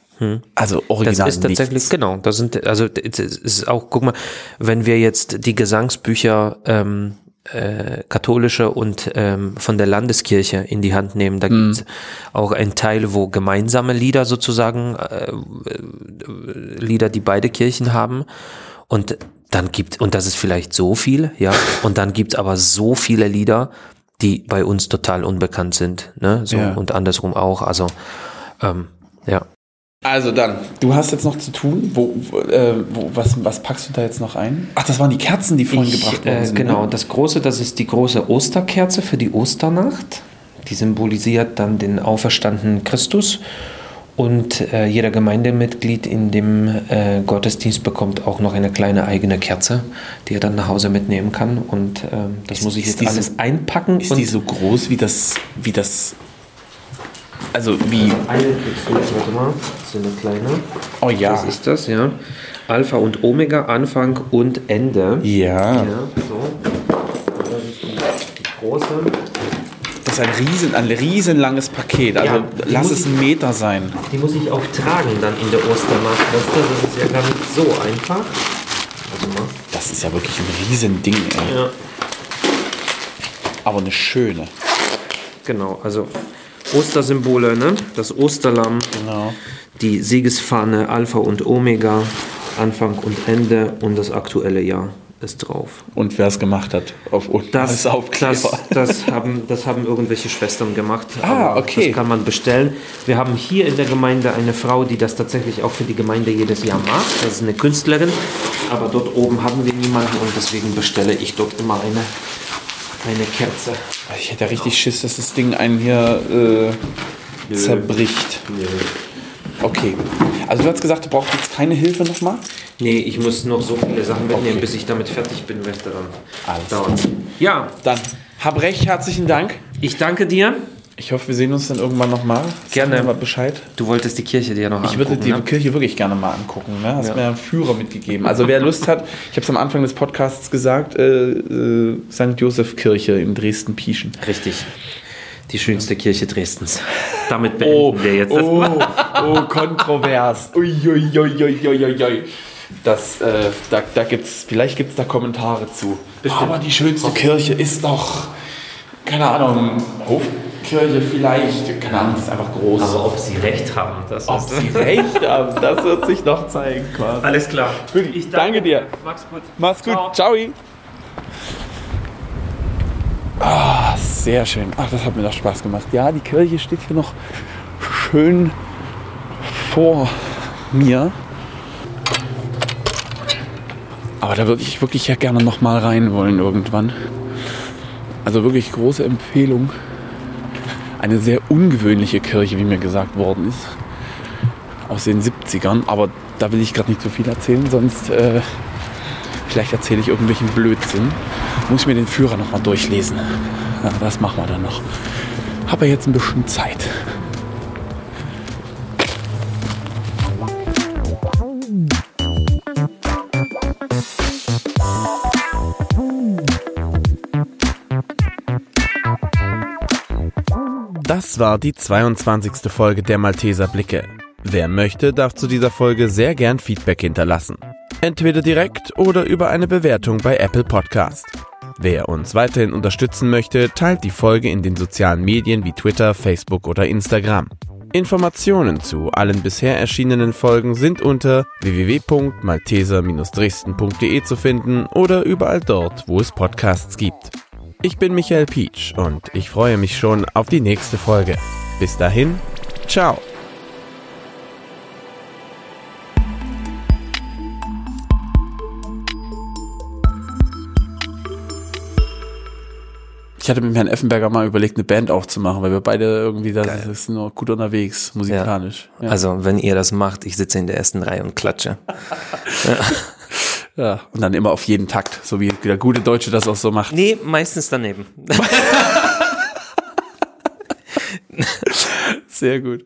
Also Hm. Das original ist tatsächlich, nichts. genau, das sind, also es ist auch, guck mal, wenn wir jetzt die Gesangsbücher ähm, äh, katholische und ähm, von der Landeskirche in die Hand nehmen, da Mhm. gibt es auch einen Teil, wo gemeinsame Lieder sozusagen, äh, äh, Lieder, die beide Kirchen haben und dann gibt, und das ist vielleicht so viel, ja, und dann gibt es aber so viele Lieder, die bei uns total unbekannt sind, ne, so Ja. und andersrum auch, also ähm, ja. Also dann, du hast jetzt noch zu tun. Wo, wo, äh, wo, was, was packst du da jetzt noch ein? Ach, das waren die Kerzen, die vorhin Ich, gebracht worden äh, sind. Genau, Ne? das große, das ist die große Osterkerze für die Osternacht. Die symbolisiert dann den auferstandenen Christus. Und äh, jeder Gemeindemitglied in dem äh, Gottesdienst bekommt auch noch eine kleine eigene Kerze, die er dann nach Hause mitnehmen kann. Und ähm, das Ist- muss ich jetzt alles einpacken. Ist die so groß wie das, wie das, also wie, eine kriegst du, warte mal, das ist eine kleine. oh ja, Was ist das, ja? Alpha und Omega, Anfang und Ende. ja, Ja, so. Das ist die, die große. das ist ein riesen, ein riesenlanges Paket, also Ja, lass es ich- ein Meter sein. Die muss ich auch tragen dann in der Osternacht. Das ist ja gar nicht so einfach. Warte mal. Das ist ja wirklich ein riesen Ding, ey. Ja. aber eine schöne. Genau, also Ostersymbole, ne? Das Osterlamm, Genau. die Siegesfahne, Alpha und Omega, Anfang und Ende und das aktuelle Jahr ist drauf. Und wer es gemacht hat, auf unten Das, das, das, haben, das haben irgendwelche Schwestern gemacht. Ah, aber okay. Das kann man bestellen. Wir haben hier in der Gemeinde eine Frau, die das tatsächlich auch für die Gemeinde jedes Jahr macht. Das ist eine Künstlerin. Aber dort oben haben wir niemanden und deswegen bestelle ich dort immer eine, eine Kerze. Ich hätte ja richtig Schiss, dass das Ding einen hier äh, zerbricht. Okay. Also du hast gesagt, du brauchst jetzt keine Hilfe nochmal? Nee, ich muss noch so viele Sachen mitnehmen, Okay. bis ich damit fertig bin, weißt du dann. Alles dauert. Ja, Dann hab recht herzlichen Dank. ich danke dir. Ich hoffe, wir sehen uns dann irgendwann nochmal. Gerne. Mal Bescheid. Du wolltest die Kirche dir noch Ich würde angucken, die ne? Kirche wirklich gerne mal angucken. Ne? Hast Ja. mir einen Führer mitgegeben. Also wer Lust hat, ich habe es am Anfang des Podcasts gesagt, äh, äh, St. Josef Kirche in Dresden-Pieschen. Richtig. Die schönste Kirche Dresdens. Damit beenden Oh, wir jetzt oh, oh, kontrovers. Uiuiuiuiui. Das, äh, da, da gibt's, vielleicht gibt es da Kommentare zu. Aber die schönste Kirche ist doch, keine Ahnung, Hofkirche vielleicht, keine Ahnung, ist einfach groß. Aber ob sie recht haben, das Ob sie recht haben, das wird sich noch zeigen quasi. Alles klar. Ich danke dir. Mach's gut. Mach's gut. Ciao. Ciao. Ah, sehr schön. Ach, das hat mir doch Spaß gemacht. Ja, die Kirche steht hier noch schön vor mir. Aber da würde ich wirklich ja gerne noch mal rein wollen irgendwann. Also wirklich große Empfehlung. Eine sehr ungewöhnliche Kirche, wie mir gesagt worden ist. Aus den 70ern. Aber da will ich gerade nicht zu viel erzählen, sonst äh, vielleicht erzähle ich irgendwelchen Blödsinn. Muss ich mir den Führer nochmal durchlesen. Ja, das machen wir dann noch. Habe jetzt ein bisschen Zeit. Das war die 22. Folge der Malteser Blicke. Wer möchte, darf zu dieser Folge sehr gern Feedback hinterlassen. Entweder direkt oder über eine Bewertung bei Apple Podcast. Wer uns weiterhin unterstützen möchte, teilt die Folge in den sozialen Medien wie Twitter, Facebook oder Instagram. Informationen zu allen bisher erschienenen Folgen sind unter www.malteser-dresden.de zu finden oder überall dort, wo es Podcasts gibt. Ich bin Michael Pietsch und ich freue mich schon auf die nächste Folge. Bis dahin, ciao. Ich hatte mit Herrn Effenberger mal überlegt, eine Band aufzumachen, weil wir beide irgendwie da sind nur gut unterwegs, musikalisch. Ja. Also, wenn ihr das macht, ich sitze in der ersten Reihe und klatsche. ja. Ja. Und dann immer auf jeden Takt, so wie der gute Deutsche das auch so macht. Nee, meistens daneben. Sehr gut.